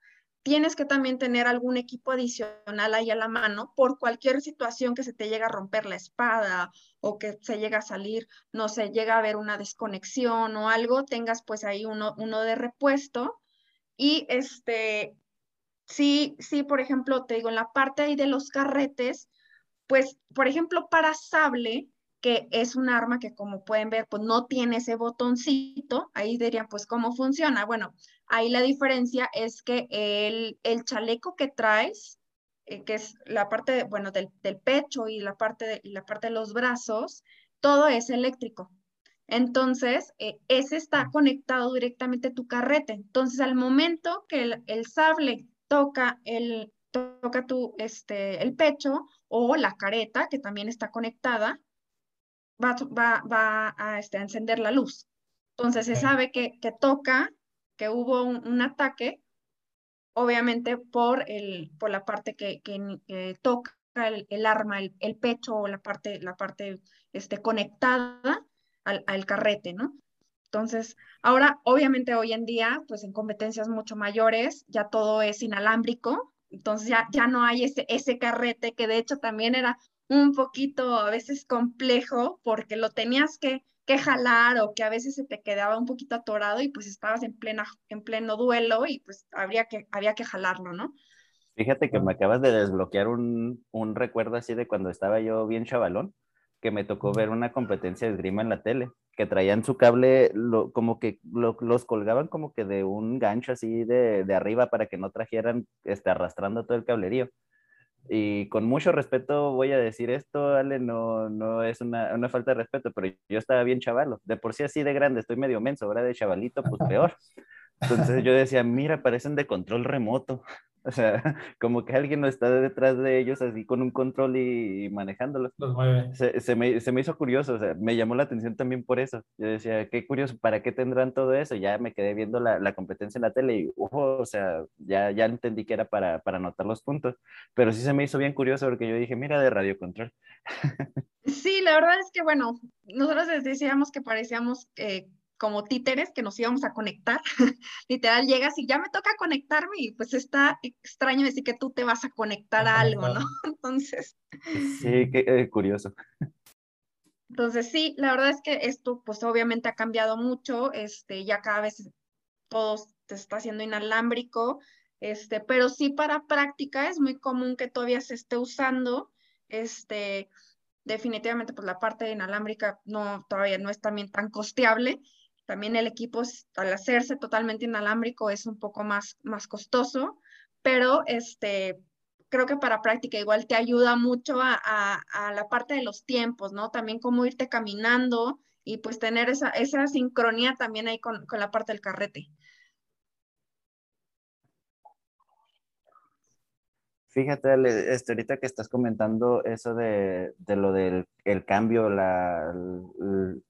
tienes que también tener algún equipo adicional ahí a la mano por cualquier situación que se te llegue a romper la espada o que se llega a salir, no sé, llega a haber una desconexión o algo, tengas pues ahí uno, uno de repuesto. Y este, sí, sí, por ejemplo, te digo, en la parte ahí de los carretes, pues, por ejemplo, para sable, que es un arma que como pueden ver, pues no tiene ese botoncito, ahí dirían, pues, ¿cómo funciona? Bueno, ahí la diferencia es que el, el chaleco que traes, eh, que es la parte, bueno, del, del, pecho y la parte de, y la parte de los brazos, todo es eléctrico. Entonces, eh, ese está conectado directamente a tu carrete. Entonces, al momento que el, el sable toca el, toca tu, este, el pecho o la careta, que también está conectada, va, va, va a, este, encender la luz. Entonces se sabe que, que toca, que hubo un, ataque, obviamente por, el, por la parte que, que, toca el, el arma, el, el, pecho o la parte, la parte este, conectada al, al carrete, ¿no? Entonces, ahora, obviamente hoy en día, pues en competencias mucho mayores, ya todo es inalámbrico, entonces ya, ya no hay ese, ese carrete que de hecho también era un poquito a veces complejo porque lo tenías que, que jalar o que a veces se te quedaba un poquito atorado y pues estabas en, plena, en pleno duelo y pues habría que, había que jalarlo, ¿no? Fíjate que me acabas de desbloquear un, un recuerdo así de cuando estaba yo bien chavalón, que me tocó ver una competencia de esgrima en la tele, que traían su cable, lo, como que lo, los colgaban como que de un gancho así de, de arriba para que no trajeran este, arrastrando todo el cablerío. Y con mucho respeto voy a decir esto, Ale, no, no es una, una, falta de respeto, pero yo estaba bien chavalo. De por sí así de grande, estoy medio menso, ahora de chavalito, pues peor. Entonces yo decía, mira, parecen de control remoto. O sea, *laughs* como que alguien no está detrás de ellos así con un control y, manejándolos. Los mueve. Se, se, me, se, me, hizo curioso, o sea, me llamó la atención también por eso. Yo decía, qué curioso, ¿para qué tendrán todo eso? Ya me quedé viendo la, la competencia en la tele y, o sea, ya, ya entendí que era para, para anotar los puntos. Pero sí se me hizo bien curioso porque yo dije, mira, de radio control. *laughs* Sí, la verdad es que, bueno, nosotros decíamos que parecíamos eh, como títeres que nos íbamos a conectar. *laughs* Literal, llegas y ya me toca conectarme y pues está extraño decir que tú te vas a conectar a algo, ¿no? *laughs* *laughs* Entonces. Sí, qué eh, curioso. Entonces, sí, la verdad es que esto pues obviamente ha cambiado mucho, este, ya cada vez todo te está haciendo inalámbrico, este, pero sí para práctica es muy común que todavía se esté usando, este, definitivamente pues la parte inalámbrica no, todavía no es también tan costeable, también el equipo, al hacerse totalmente inalámbrico, es un poco más, más costoso, pero este, creo que para práctica igual te ayuda mucho a, a, la parte de los tiempos, ¿no? También cómo irte caminando y pues tener esa, esa sincronía también ahí con, con la parte del carrete. Fíjate, este, ahorita que estás comentando eso de, lo del el cambio, la,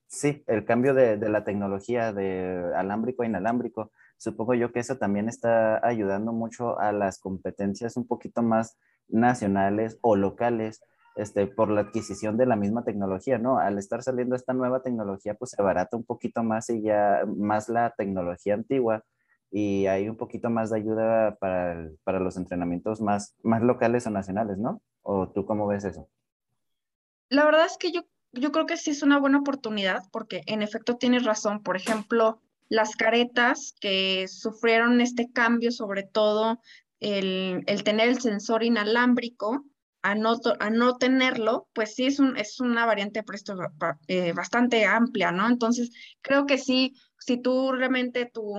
sí, el cambio de, la tecnología de alámbrico a inalámbrico, supongo yo que eso también está ayudando mucho a las competencias un poquito más nacionales o locales, este, por la adquisición de la misma tecnología, ¿no? Al estar saliendo esta nueva tecnología, pues se abarata un poquito más y ya más la tecnología antigua y hay un poquito más de ayuda para, para los entrenamientos más, más locales o nacionales, ¿no? ¿O tú cómo ves eso? La verdad es que yo, yo creo que sí es una buena oportunidad porque en efecto tienes razón. Por ejemplo, las caretas que sufrieron este cambio, sobre todo el, el tener el sensor inalámbrico, a no, a no, tenerlo, pues sí es, un, es una variante presto eh, bastante amplia, ¿no? Entonces, creo que sí, si tú realmente tu,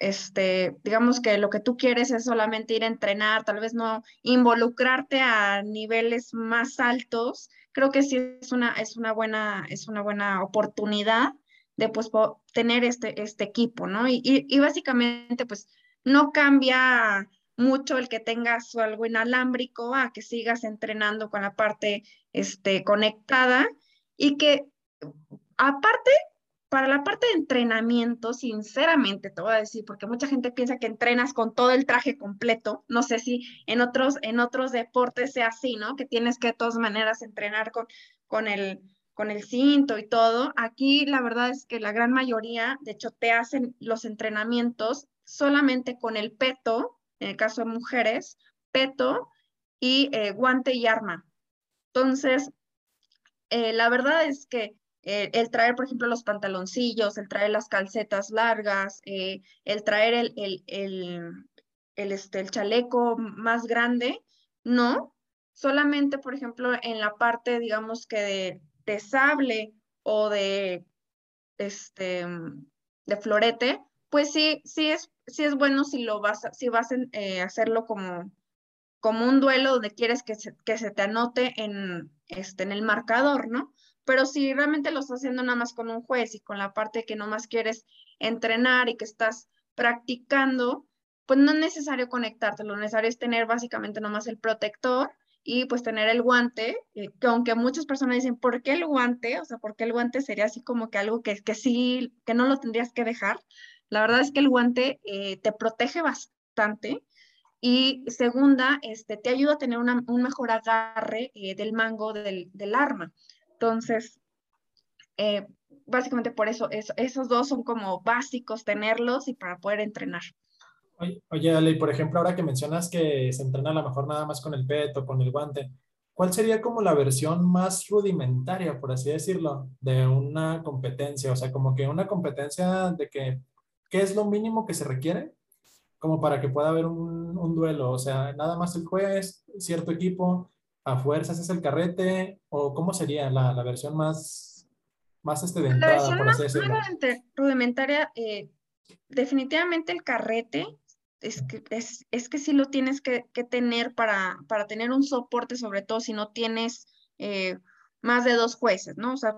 este, digamos que lo que tú quieres es solamente ir a entrenar, tal vez no involucrarte a niveles más altos, creo que sí es una, es una, buena, es una buena oportunidad de pues tener este, este equipo, ¿no? Y, y, básicamente pues no cambia mucho el que tengas algo inalámbrico a que sigas entrenando con la parte este, conectada y que aparte para la parte de entrenamiento, sinceramente te voy a decir, porque mucha gente piensa que entrenas con todo el traje completo. No sé si en otros, en otros deportes sea así, ¿no? Que tienes que de todas maneras entrenar con, con, el, con el cinto y todo. Aquí la verdad es que la gran mayoría, de hecho, te hacen los entrenamientos solamente con el peto, en el caso de mujeres, peto y eh, guante y arma. Entonces, eh, la verdad es que eh, el traer, por ejemplo, los pantaloncillos, el traer las calcetas largas, el traer el, el, el, este, el chaleco más grande, no. Solamente, por ejemplo, en la parte, digamos que de, de sable o de, este, de florete, pues sí, sí es, sí es bueno si lo vas si vas a eh, hacerlo como, como un duelo donde quieres que se, que se te anote en, este, en el marcador, ¿no? Pero si realmente lo estás haciendo nada más con un juez y con la parte que más quieres entrenar y que estás practicando, pues no es necesario conectarte, lo necesario es tener básicamente nomás el protector y pues tener el guante, eh, que aunque muchas personas dicen, ¿por qué el guante? O sea, ¿por qué el guante sería así como que algo que, que sí, que no lo tendrías que dejar? La verdad es que el guante eh, te protege bastante y segunda, este, te ayuda a tener un mejor agarre eh, del mango del, arma. Entonces, eh, básicamente por eso, esos dos son como básicos tenerlos y para poder entrenar. Oye, Ale, por ejemplo, ahora que mencionas que se entrena a lo mejor nada más con el peto, con el guante, ¿cuál sería como la versión más rudimentaria, por así decirlo, de una competencia? O sea, como que una competencia de que ¿qué es lo mínimo que se requiere como para que pueda haber un, un duelo? O sea, nada más el juez, cierto equipo, a fuerzas es el carrete, o cómo sería la, la versión más, más este de entrada, por así decirlo. Más rudimentaria, eh, definitivamente el carrete es que, es, es que sí lo tienes que, que, tener para, para tener un soporte, sobre todo si no tienes eh, más de dos jueces, ¿no? O sea,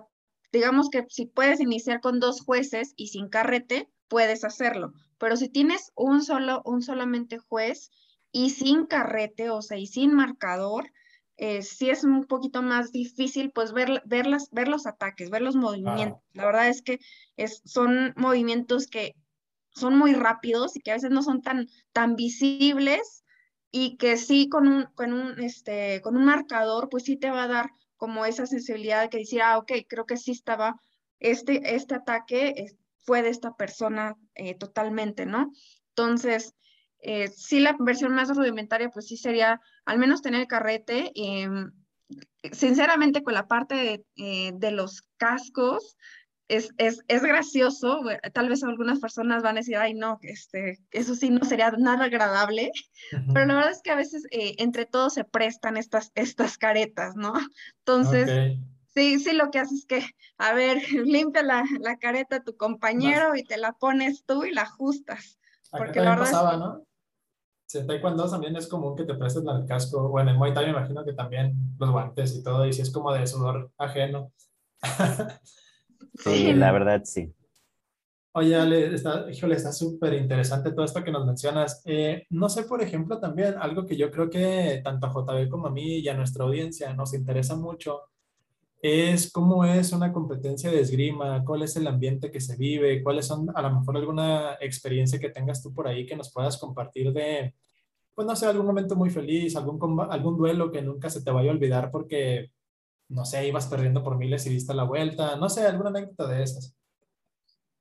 digamos que si puedes iniciar con dos jueces y sin carrete, puedes hacerlo. Pero si tienes un solo, un solamente juez y sin carrete, o sea, y sin marcador, eh, sí es un poquito más difícil pues ver, ver, ver los ataques, ver los movimientos. La verdad es que es, son movimientos que son muy rápidos y que a veces no son tan, tan visibles y que sí con un, con un, este, con un marcador pues sí te va a dar como esa sensibilidad de que decir, ah, ok, creo que sí estaba este, este ataque, fue de esta persona eh, totalmente, ¿no? Entonces, eh, sí, la versión más rudimentaria, pues sí sería al menos tener el carrete. Em, sinceramente, con la parte de, eh, los cascos, es, es, es, gracioso, tal vez algunas personas van a decir, ay no, este, eso sí no sería nada agradable, pero la verdad es que a veces entre todos se prestan estas, estas caretas, ¿no? Entonces, Sí, sí, lo que haces es que, a ver, *laughs* limpia la, la careta a tu compañero y te la pones tú y la ajustas. porque la verdad pasaba, ¿no? Sí, en Taekwondo también es común que te prestes el casco. Bueno, en Muay Thai me imagino que también los guantes y todo, y si es como de sudor ajeno. sí, la verdad sí. Oye, Ale, está, híjole, está súper interesante todo esto que nos mencionas. Eh, no sé, por ejemplo, también algo que yo creo que tanto a JB como a mí y a nuestra audiencia nos interesa mucho es cómo es una competencia de esgrima, cuál es el ambiente que se vive, cuáles son a lo mejor alguna experiencia que tengas tú por ahí que nos puedas compartir de, pues no sé, algún momento muy feliz, algún, algún duelo que nunca se te vaya a olvidar porque, no sé, ibas perdiendo por miles y diste la vuelta, no sé, alguna anécdota de esas.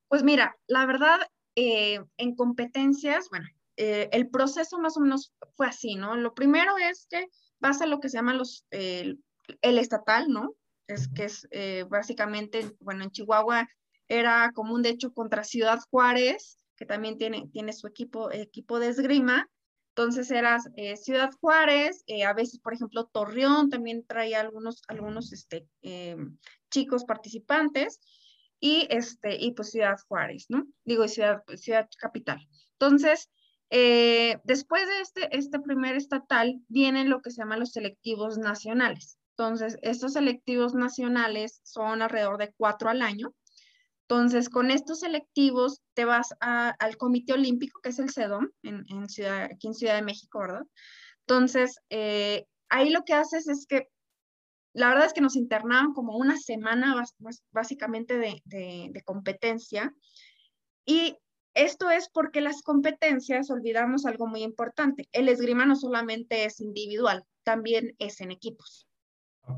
Pues mira, la verdad, eh, en competencias, bueno, eh, el proceso más o menos fue así, ¿no? Lo primero es que vas a lo que se llama los, el estatal, ¿no? Es que es eh, básicamente, bueno, en Chihuahua era común, de hecho, contra Ciudad Juárez, que también tiene, tiene su equipo, equipo de esgrima. Entonces era eh, Ciudad Juárez, eh, a veces, por ejemplo, Torreón también traía algunos, algunos este, chicos participantes y, este, y pues Ciudad Juárez, ¿no? Digo, Ciudad, ciudad Capital. Entonces, después de este, este primer estatal, vienen lo que se llaman los selectivos nacionales. Entonces, estos selectivos nacionales son alrededor de cuatro al año. Entonces, con estos selectivos te vas al Comité Olímpico, que es el CEDOM, en, ciudad, aquí en Ciudad de México, ¿verdad? Entonces, eh, ahí lo que haces es que, la verdad es que nos internaban como una semana básicamente de, de competencia. Y esto es porque las competencias, olvidamos algo muy importante, el esgrima no solamente es individual, también es en equipos.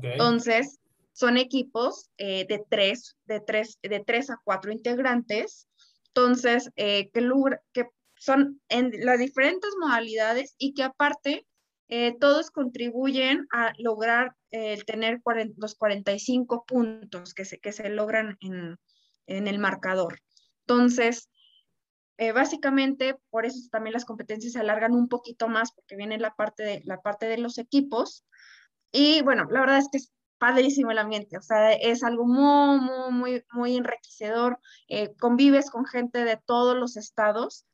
Entonces, son equipos eh, de, tres, de, tres, de tres a cuatro integrantes. Entonces, eh, que, son en las diferentes modalidades y que aparte eh, todos contribuyen a lograr el eh, tener los 45 puntos que se, que se logran en, en el marcador. Entonces, básicamente, por eso también las competencias se alargan un poquito más porque viene la parte de, la parte de los equipos. Y bueno, la verdad es que es padrísimo el ambiente, o sea, es algo muy, muy, muy, muy enriquecedor. Eh, convives con gente de todos los estados.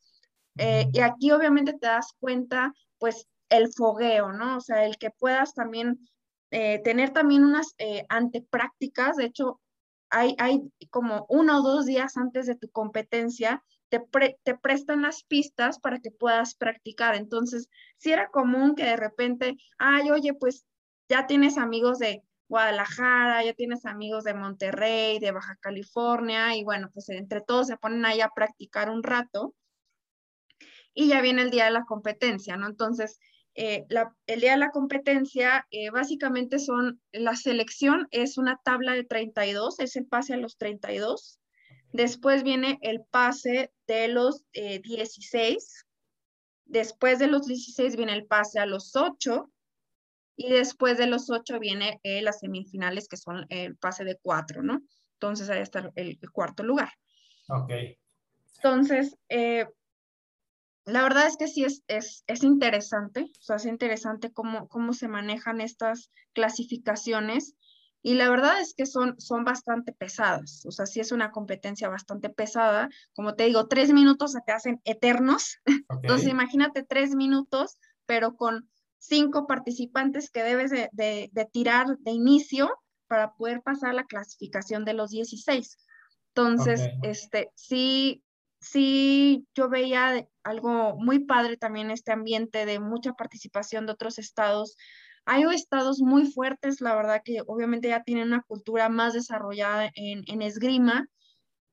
Eh, y aquí obviamente te das cuenta, pues, el fogueo, ¿no? O sea, el que puedas también tener también unas anteprácticas. De hecho, hay, hay como uno o dos días antes de tu competencia, te, te, prestan las pistas para que puedas practicar. Entonces, si era común que de repente, ay, oye, pues ya tienes amigos de Guadalajara, ya tienes amigos de Monterrey, de Baja California, y bueno, pues entre todos se ponen ahí a practicar un rato. Y ya viene el día de la competencia, ¿no? Entonces, eh, el día de la competencia, eh, básicamente son, la selección es una tabla de 32, es el pase a los 32. Después viene el pase de los 16. Eh, después de los 16 viene el pase a los 8. Y después de los 8 viene las semifinales, que son el pase de 4, ¿no? Entonces ahí está el, el cuarto lugar. Ok. Entonces, la verdad es que sí es, es, es, interesante, o sea, es interesante cómo, cómo se manejan estas clasificaciones y la verdad es que son, son bastante pesadas, o sea, sí es una competencia bastante pesada, como te digo, tres minutos se te hacen eternos, entonces imagínate tres minutos, pero con cinco participantes que debes de, de, tirar de inicio para poder pasar la clasificación de los 16. Entonces, este, sí, sí yo veía algo muy padre también este ambiente de mucha participación de otros estados. Hay estados muy fuertes, la verdad que obviamente ya tienen una cultura más desarrollada en, esgrima,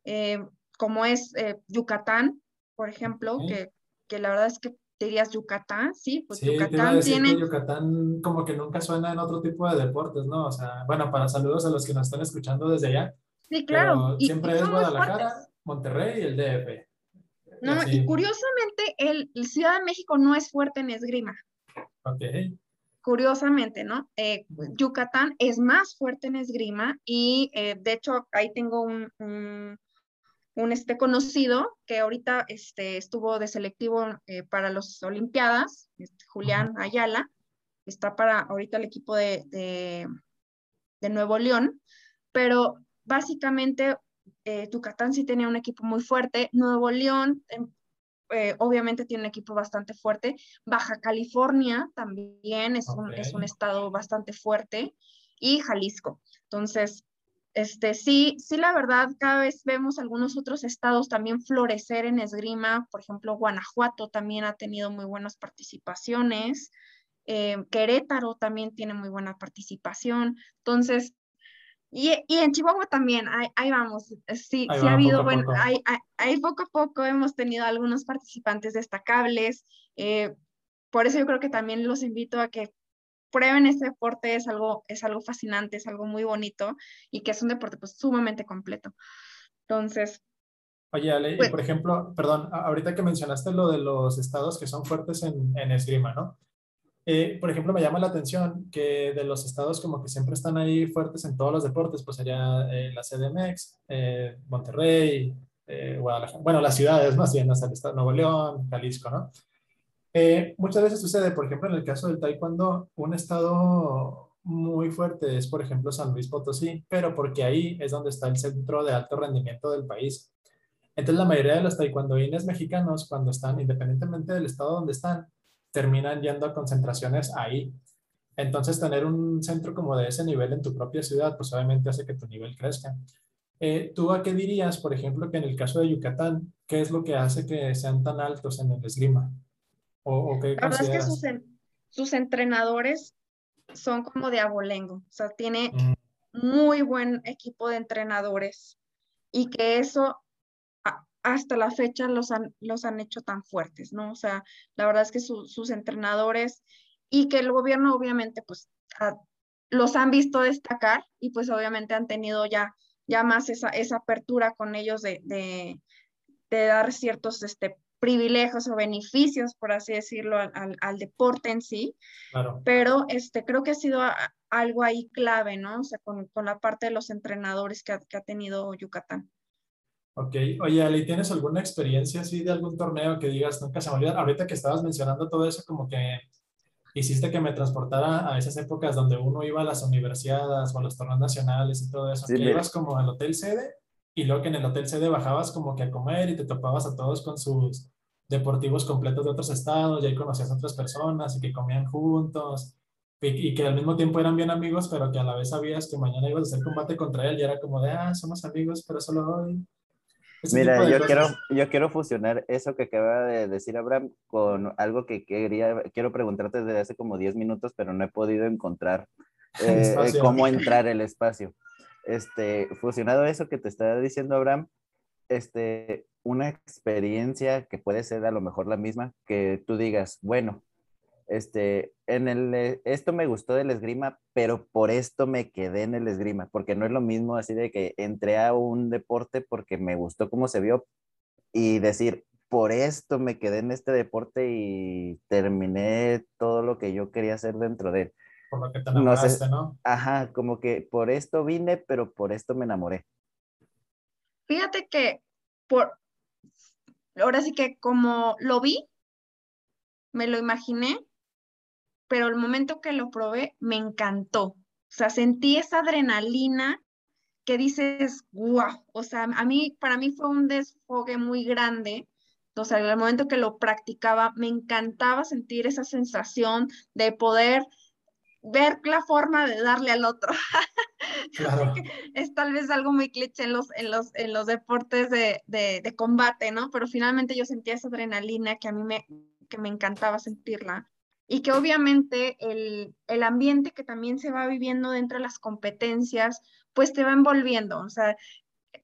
eh, como es eh, Yucatán, por ejemplo, que, que, la verdad es que dirías Yucatán, sí, pues Yucatán tiene... Yucatán como que nunca suena en otro tipo de deportes, ¿no? O sea, bueno, para saludos a los que nos están escuchando desde allá. Sí, claro. siempre es Guadalajara, Monterrey y el DF. No, y curiosamente, el, Ciudad de México no es fuerte en esgrima. Ok. Curiosamente, ¿no? Eh, Yucatán es más fuerte en esgrima y eh, de hecho ahí tengo un, un, este conocido que ahorita este, estuvo de selectivo eh, para las Olimpiadas, este, Julián Ayala, está para ahorita el equipo de, de, de Nuevo León, pero básicamente eh, Tucatán sí tenía un equipo muy fuerte, Nuevo León em, eh, obviamente tiene un equipo bastante fuerte, Baja California también es, un, es un estado bastante fuerte y Jalisco. Entonces, este, sí, sí, la verdad, cada vez vemos algunos otros estados también florecer en esgrima, por ejemplo, Guanajuato también ha tenido muy buenas participaciones, eh, Querétaro también tiene muy buena participación, entonces, y, y, en Chihuahua también, ahí, vamos, sí, sí ha habido, bueno, ahí, ahí, poco a poco hemos tenido algunos participantes destacables, eh, por eso yo creo que también los invito a que prueben este deporte, es algo, es algo fascinante, es algo muy bonito y que es un deporte pues sumamente completo. Entonces... Oye, Ale, pues por ejemplo, perdón, ahorita que mencionaste lo de los estados que son fuertes en, en esgrima, ¿no? Eh, por ejemplo, me llama la atención que de los estados como que siempre están ahí fuertes en todos los deportes, pues sería eh, la CDMX, eh, Monterrey, Guadalajara, bueno, las ciudades más bien, hasta el estado de Nuevo León, Jalisco, ¿no? Muchas veces sucede, por ejemplo, en el caso del taekwondo, un estado muy fuerte es, por ejemplo, San Luis Potosí, pero porque ahí es donde está el centro de alto rendimiento del país. Entonces, la mayoría de los taekwondoines mexicanos, cuando están, independientemente del estado donde están, terminan yendo a concentraciones ahí. Entonces, tener un centro como de ese nivel en tu propia ciudad, pues obviamente hace que tu nivel crezca. Eh, ¿Tú a qué dirías, por ejemplo, que en el caso de Yucatán, qué es lo que hace que sean tan altos en el esgrima? ¿O, qué La verdad es que sus, sus, entrenadores son como de abolengo, o sea, tiene mm. muy buen equipo de entrenadores y que eso hasta la fecha los han, los han hecho tan fuertes, ¿no? O sea, la verdad es que sus entrenadores y que el gobierno obviamente pues los han visto destacar y pues obviamente han tenido ya, ya más esa, esa apertura con ellos de, de, dar ciertos este, privilegios o beneficios, por así decirlo, al, deporte en sí. Pero este, creo que ha sido algo ahí clave, ¿no? O sea, con, la parte de los entrenadores que ha, que ha tenido Yucatán. Ok, oye Ali, ¿tienes alguna experiencia así de algún torneo que digas, nunca se me olvida? Ahorita que estabas mencionando todo eso, como que hiciste que me transportara a esas épocas donde uno iba a las universidades o a los torneos nacionales y todo eso, que ibas como al hotel sede y luego que en el hotel sede bajabas como que a comer y te topabas a todos con sus deportivos completos de otros estados y ahí conocías a otras personas y que comían juntos y, que al mismo tiempo eran bien amigos, pero que a la vez sabías que mañana ibas a hacer combate contra él y era como de, ah, somos amigos, pero solo hoy. Mira, yo quiero, yo quiero fusionar eso que acaba de decir Abraham con algo que quería, quiero preguntarte desde hace como 10 minutos, pero no he podido encontrar *laughs* eh, cómo entrar el espacio. Este, fusionado eso que te está diciendo Abraham, este, una experiencia que puede ser a lo mejor la misma, que tú digas, bueno, este, en el, eh, esto me gustó del esgrima, pero por esto me quedé en el esgrima, porque no es lo mismo así de que entré a un deporte porque me gustó cómo se vio y decir, por esto me quedé en este deporte y terminé todo lo que yo quería hacer dentro de él. Por lo que te enamoraste, ¿no? Ajá, como que por esto vine, pero por esto me enamoré. Fíjate que por, ahora sí que como lo vi, me lo imaginé pero el momento que lo probé me encantó. O sea, sentí esa adrenalina que dices, guau, o sea, a mí, para mí fue un desfogue muy grande. O sea, en el momento que lo practicaba, me encantaba sentir esa sensación de poder ver la forma de darle al otro. *laughs* Claro. es tal vez algo muy cliché en los, en los, en los deportes de, de, de, combate, ¿no? Pero finalmente yo sentía esa adrenalina que a mí me, que me encantaba sentirla y que obviamente el, el, ambiente que también se va viviendo dentro de las competencias, pues te va envolviendo. O sea,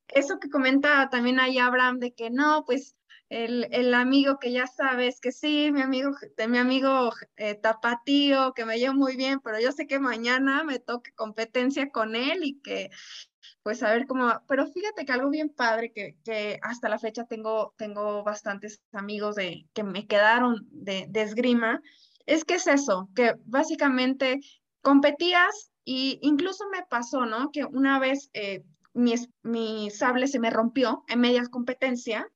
eso que comenta también ahí Abraham de que no, pues el, el amigo que ya sabes que sí, mi amigo, de mi amigo eh, tapatío, que me llevo muy bien, pero yo sé que mañana me toque competencia con él y que pues a ver cómo. Pero fíjate que algo bien padre que, que hasta la fecha tengo, tengo bastantes amigos de, que me quedaron de, de esgrima, es que es eso, que básicamente competías y incluso me pasó, ¿no? Que una vez eh, mi, mi, sable se me rompió en media competencia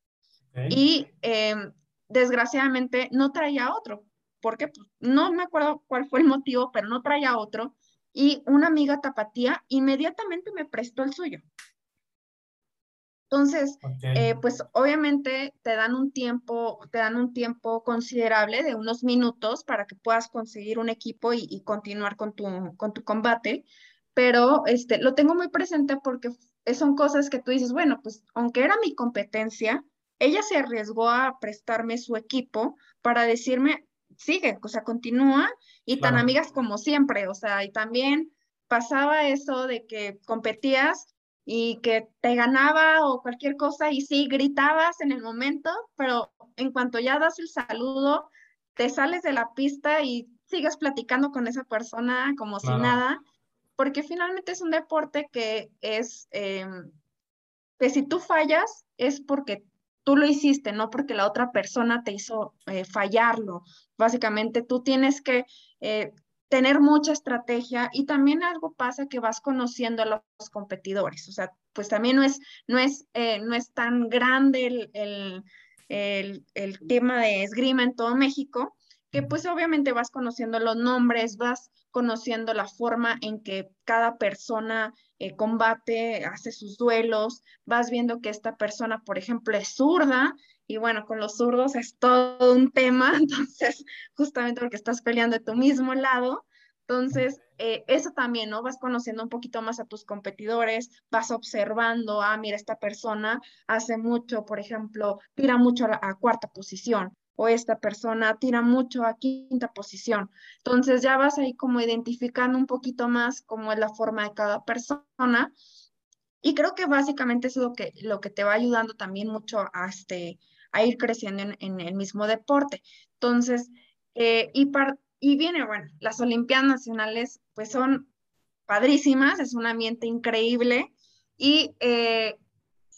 y em, desgraciadamente no traía otro, porque pues, no me acuerdo cuál fue el motivo, pero no traía otro. Y una amiga tapatía inmediatamente me prestó el suyo. Entonces, eh, pues obviamente te dan un tiempo, te dan un tiempo considerable de unos minutos para que puedas conseguir un equipo y, continuar con tu, con tu combate, pero este, lo tengo muy presente porque son cosas que tú dices, bueno, pues aunque era mi competencia, ella se arriesgó a prestarme su equipo para decirme, sigue, o sea, continúa y tan amigas como siempre, o sea, y también pasaba eso de que competías y que te ganaba o cualquier cosa y sí, gritabas en el momento, pero en cuanto ya das el saludo, te sales de la pista y sigues platicando con esa persona como si nada, porque finalmente es un deporte que es, em, que si tú fallas es porque tú lo hiciste, no porque la otra persona te hizo eh, fallarlo. Básicamente tú tienes que eh, tener mucha estrategia y también algo pasa que vas conociendo a los competidores, o sea, pues también no es, no es, eh, no es tan grande el, el, el, el, tema de esgrima en todo México, que pues obviamente vas conociendo los nombres, vas conociendo la forma en que cada persona eh, combate, hace sus duelos, vas viendo que esta persona, por ejemplo, es zurda y bueno, con los zurdos es todo un tema, *laughs* entonces, justamente porque estás peleando de tu mismo lado. Entonces, eh, eso también, ¿no? Vas conociendo un poquito más a tus competidores, vas observando, ah, mira, esta persona hace mucho, por ejemplo, tira mucho a, cuarta posición, o esta persona tira mucho a quinta posición. Entonces, ya vas ahí como identificando un poquito más cómo es la forma de cada persona. Y creo que básicamente es lo que, lo que te va ayudando también mucho a, este, a ir creciendo en, el mismo deporte. Entonces, eh, y, y viene, bueno, las Olimpiadas Nacionales pues son padrísimas, es un ambiente increíble y eh,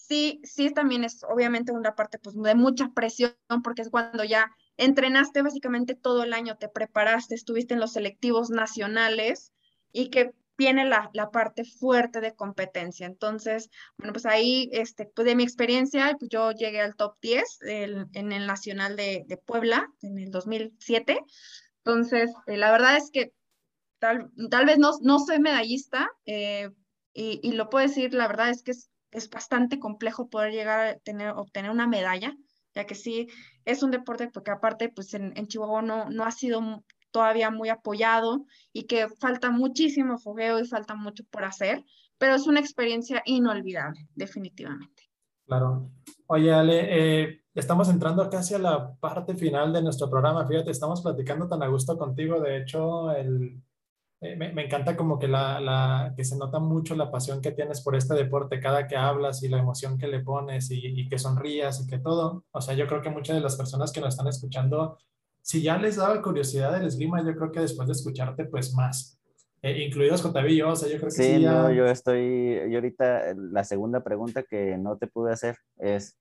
sí, sí también es obviamente una parte pues, de mucha presión, porque es cuando ya entrenaste básicamente todo el año, te preparaste, estuviste en los selectivos nacionales y que viene la, la, parte fuerte de competencia. Entonces, bueno, pues ahí, este, pues de mi experiencia, pues yo llegué al top 10 en el Nacional de, de, Puebla en el 2007. Entonces, eh, la verdad es que tal, tal vez no, no soy medallista eh, y, y, lo puedo decir, la verdad es que es, es bastante complejo poder llegar a tener, obtener una medalla, ya que sí, es un deporte porque aparte, pues en, en Chihuahua no, no ha sido todavía muy apoyado y que falta muchísimo fogueo y falta mucho por hacer, pero es una experiencia inolvidable, definitivamente. Claro. Oye, Ale, eh, estamos entrando casi a la parte final de nuestro programa. Fíjate, estamos platicando tan a gusto contigo. De hecho, el, eh, me, me, encanta como que, la, la, que se nota mucho la pasión que tienes por este deporte cada que hablas y la emoción que le pones y, y que sonrías y que todo. O sea, yo creo que muchas de las personas que nos están escuchando si ya les daba curiosidad del esgrima, yo creo que después de escucharte, pues más. Eh, incluidos con o sea, yo creo que sí. Sí, no, yo estoy, yo ahorita, la segunda pregunta que no te pude hacer es,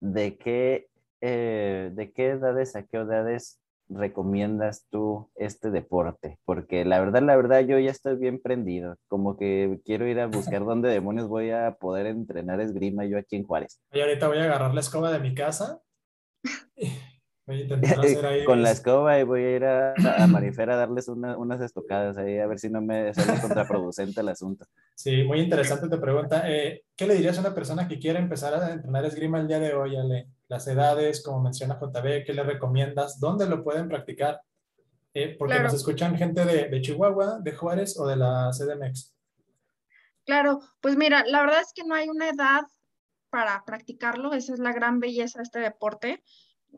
¿de qué, eh, de qué edades a qué edades recomiendas tú este deporte? Porque la verdad, la verdad, yo ya estoy bien prendido, como que quiero ir a buscar *laughs* dónde demonios voy a poder entrenar esgrima yo aquí en Juárez. Y ahorita voy a agarrar la escoba de mi casa *laughs* *laughs* Con la escoba y voy a ir a, a Marifera a darles unas estocadas ahí, a ver si no me sale contraproducente el asunto. Sí, muy interesante te pregunta. Eh, ¿Qué le dirías a una persona que quiere empezar a entrenar esgrima el día de hoy, Ale? Las edades, como menciona JB, ¿qué le recomiendas? ¿Dónde lo pueden practicar? Eh, porque nos escuchan gente de, de, Chihuahua, de Juárez o de la CDMX. Claro, pues mira, la verdad es que no hay una edad para practicarlo, esa es la gran belleza de este deporte.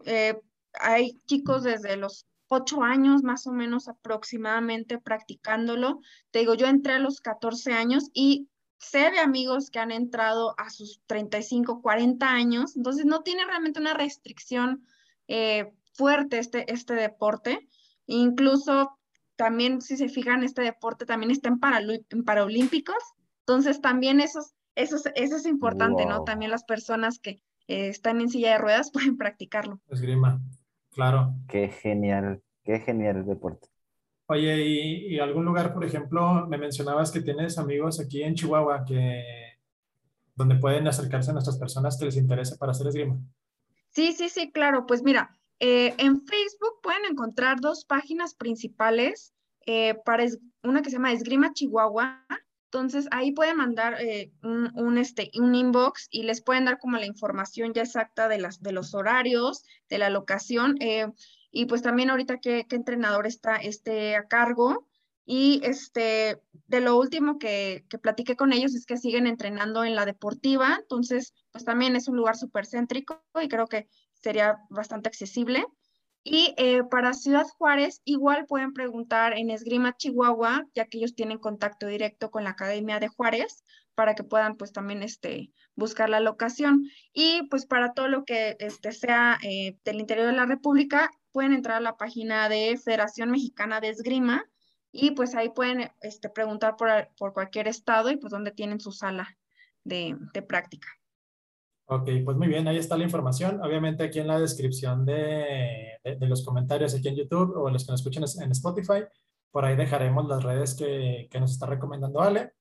Eh, hay chicos desde los ocho años más o menos aproximadamente practicándolo. Te digo, yo entré a los 14 años y sé de amigos que han entrado a sus 35, 40 años, entonces no tiene realmente una restricción eh, fuerte este, este deporte. Incluso también, si se fijan, este deporte también está en, en Paralímpicos, entonces también eso, eso, eso es importante, ¿no? También las personas que eh, están en silla de ruedas *laughs* pueden practicarlo. Esgrima. Claro. Qué genial, qué genial el deporte. Oye, ¿y, algún lugar, por ejemplo, me mencionabas que tienes amigos aquí en Chihuahua que donde pueden acercarse a nuestras personas que les interese para hacer esgrima? Sí, sí, sí, claro. Pues mira, eh, en Facebook pueden encontrar dos páginas principales eh, para una que se llama Esgrima Chihuahua. Entonces ahí pueden mandar eh, un, este, un inbox y les pueden dar como la información ya exacta de, las, de los horarios, de la locación. Eh, y pues también ahorita qué, entrenador está a cargo. Y este, de lo último que, que platiqué con ellos es que siguen entrenando en la deportiva. Entonces, pues también es un lugar súper céntrico y creo que sería bastante accesible. Y eh, para Ciudad Juárez, igual pueden preguntar en Esgrima Chihuahua, ya que ellos tienen contacto directo con la Academia de Juárez, para que puedan pues también este, buscar la locación. Y pues para todo lo que este, sea eh, del interior de la República, pueden entrar a la página de Federación Mexicana de Esgrima y pues ahí pueden este, preguntar por, por cualquier estado y pues dónde tienen su sala de, de práctica. Ok, pues muy bien, ahí está la información. Obviamente aquí en la descripción de, de, los comentarios aquí en YouTube o los que nos escuchen en Spotify, por ahí dejaremos las redes que, que, nos está recomendando Ale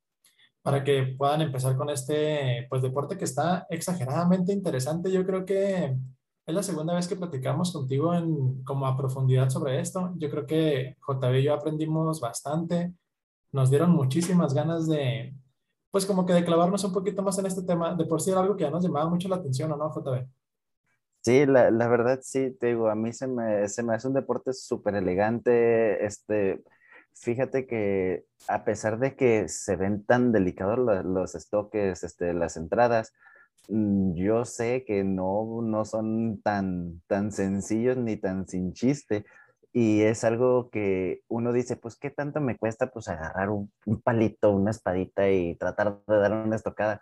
para que puedan empezar con este pues, deporte que está exageradamente interesante. Yo creo que es la segunda vez que platicamos contigo en, como a profundidad sobre esto. Yo creo que JB y yo aprendimos bastante. Nos dieron muchísimas ganas de, pues como que de clavarnos un poquito más en este tema, de por sí era algo que ya nos llamaba mucho la atención, ¿o no, JB? Sí, la, la verdad sí, te digo, a mí se me, se me hace un deporte súper elegante, este, fíjate que a pesar de que se ven tan delicados los, los estoques, este, las entradas, mm, yo sé que no, no son tan, tan sencillos ni tan sin chiste y es algo que uno dice, pues, ¿qué tanto me cuesta pues agarrar un, palito, una espadita y tratar de dar una estocada?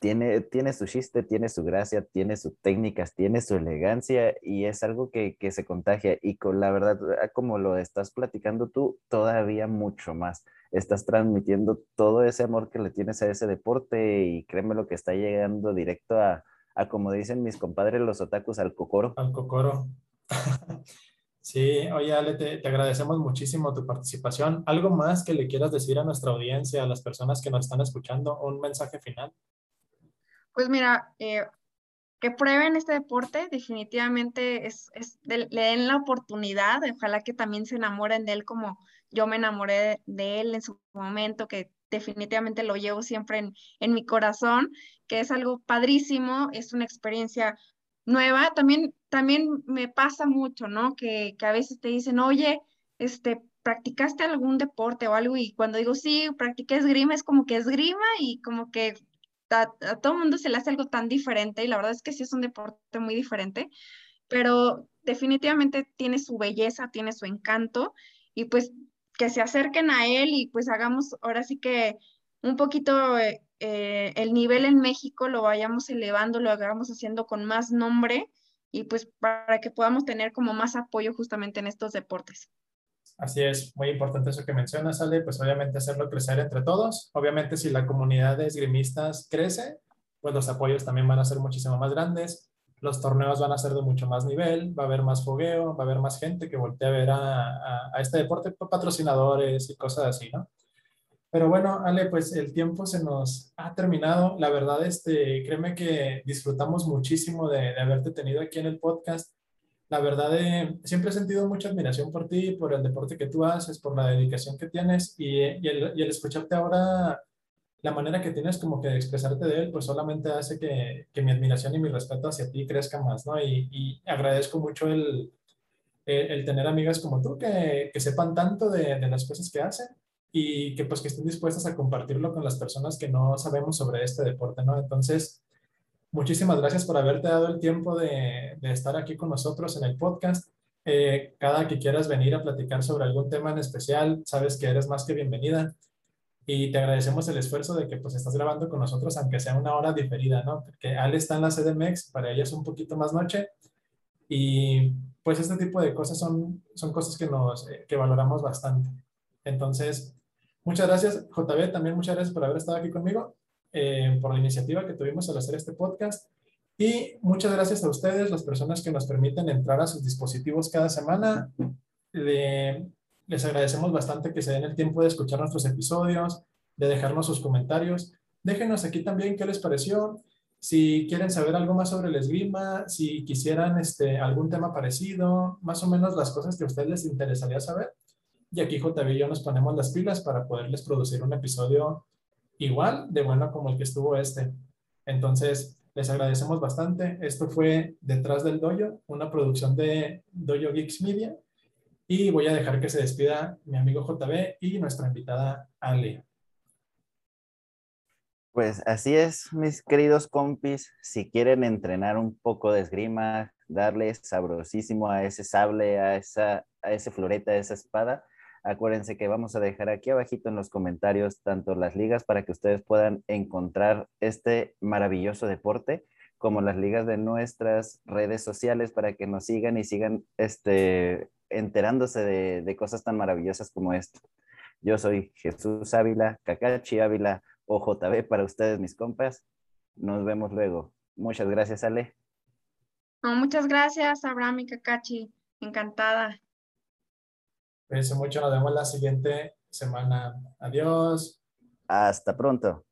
tiene, tiene su chiste, tiene su gracia, tiene sus técnicas, tiene su elegancia y es algo que, que se contagia. Y con la verdad, ah, como lo estás platicando tú, todavía mucho más. Estás transmitiendo todo ese amor que le tienes a ese deporte y créeme lo que está llegando directo a, a como dicen mis compadres los otakus, al cocoro. Al cocoro. *laughs* Sí, oye Ale, te, te, agradecemos muchísimo tu participación. ¿Algo más que le quieras decir a nuestra audiencia, a las personas que nos están escuchando? ¿Un mensaje final? Pues mira, eh, que prueben este deporte, definitivamente es, es le den la oportunidad, ojalá que también se enamoren de él como yo me enamoré de, él en su momento, que definitivamente lo llevo siempre en, en mi corazón, que es algo padrísimo, es una experiencia nueva. También, también me pasa mucho, ¿no? Que, que a veces te dicen, oye, este, ¿practicaste algún deporte o algo? Y cuando digo, sí, practiqué esgrima, es como que esgrima y como que a, todo mundo se le hace algo tan diferente y la verdad es que sí es un deporte muy diferente, pero definitivamente tiene su belleza, tiene su encanto y pues que se acerquen a él y pues hagamos ahora sí que un poquito eh, eh, el nivel en México lo vayamos elevando, lo hagamos haciendo con más nombre y pues para que podamos tener como más apoyo justamente en estos deportes. Así es, muy importante eso que mencionas, Ale, pues obviamente hacerlo crecer entre todos. Obviamente si la comunidad de esgrimistas crece, pues los apoyos también van a ser muchísimo más grandes, los torneos van a ser de mucho más nivel, va a haber más fogueo, va a haber más gente que voltee a ver a, a este deporte, patrocinadores y cosas así, ¿no? Pero bueno, Ale, pues el tiempo se nos ha terminado. La verdad, este, créeme que disfrutamos muchísimo de, de haberte tenido aquí en el podcast. La verdad, eh, siempre he sentido mucha admiración por ti, por el deporte que tú haces, por la dedicación que tienes y, y, el, y el, escucharte ahora, la manera que tienes como que de expresarte de él, pues solamente hace que, que mi admiración y mi respeto hacia ti crezca más, ¿no? Y, y agradezco mucho el, el, el, tener amigas como tú que, que sepan tanto de, de las cosas que hacen y que pues que estén dispuestas a compartirlo con las personas que no sabemos sobre este deporte, ¿no? Entonces, muchísimas gracias por haberte dado el tiempo de, de estar aquí con nosotros en el podcast. Eh, cada que quieras venir a platicar sobre algún tema en especial, sabes que eres más que bienvenida y te agradecemos el esfuerzo de que pues estás grabando con nosotros, aunque sea una hora diferida, ¿no? Porque Ale está en la CDMX, para ella es un poquito más noche y pues este tipo de cosas son, son cosas que, nos, eh, que valoramos bastante. Entonces, Muchas gracias, JB, también muchas gracias por haber estado aquí conmigo, eh, por la iniciativa que tuvimos al hacer este podcast. Y muchas gracias a ustedes, las personas que nos permiten entrar a sus dispositivos cada semana. les agradecemos bastante que se den el tiempo de escuchar nuestros episodios, de dejarnos sus comentarios. Déjenos aquí también qué les pareció. Si quieren saber algo más sobre el esgrima, si quisieran este, algún tema parecido, más o menos las cosas que a ustedes les interesaría saber, y aquí JB y yo nos ponemos las pilas para poderles producir un episodio igual de bueno como el que estuvo este. Entonces, les agradecemos bastante. Esto fue Detrás del Dojo, una producción de Dojo Geeks Media. Y voy a dejar que se despida mi amigo JB y nuestra invitada Ale. Pues así es, mis queridos compis. Si quieren entrenar un poco de esgrima, darle sabrosísimo a ese sable, a, esa, a ese floreta, a esa espada, Acuérdense que vamos a dejar aquí abajito en los comentarios tanto las ligas para que ustedes puedan encontrar este maravilloso deporte como las ligas de nuestras redes sociales para que nos sigan y sigan este, enterándose de, cosas tan maravillosas como esto. Yo soy Jesús Ávila, Kakachi Ávila o JB para ustedes, mis compas. Nos vemos luego. Muchas gracias, Ale. muchas gracias, Abraham y Kakachi. Encantada. Cuídense mucho, nos vemos la siguiente semana. Adiós. Hasta pronto.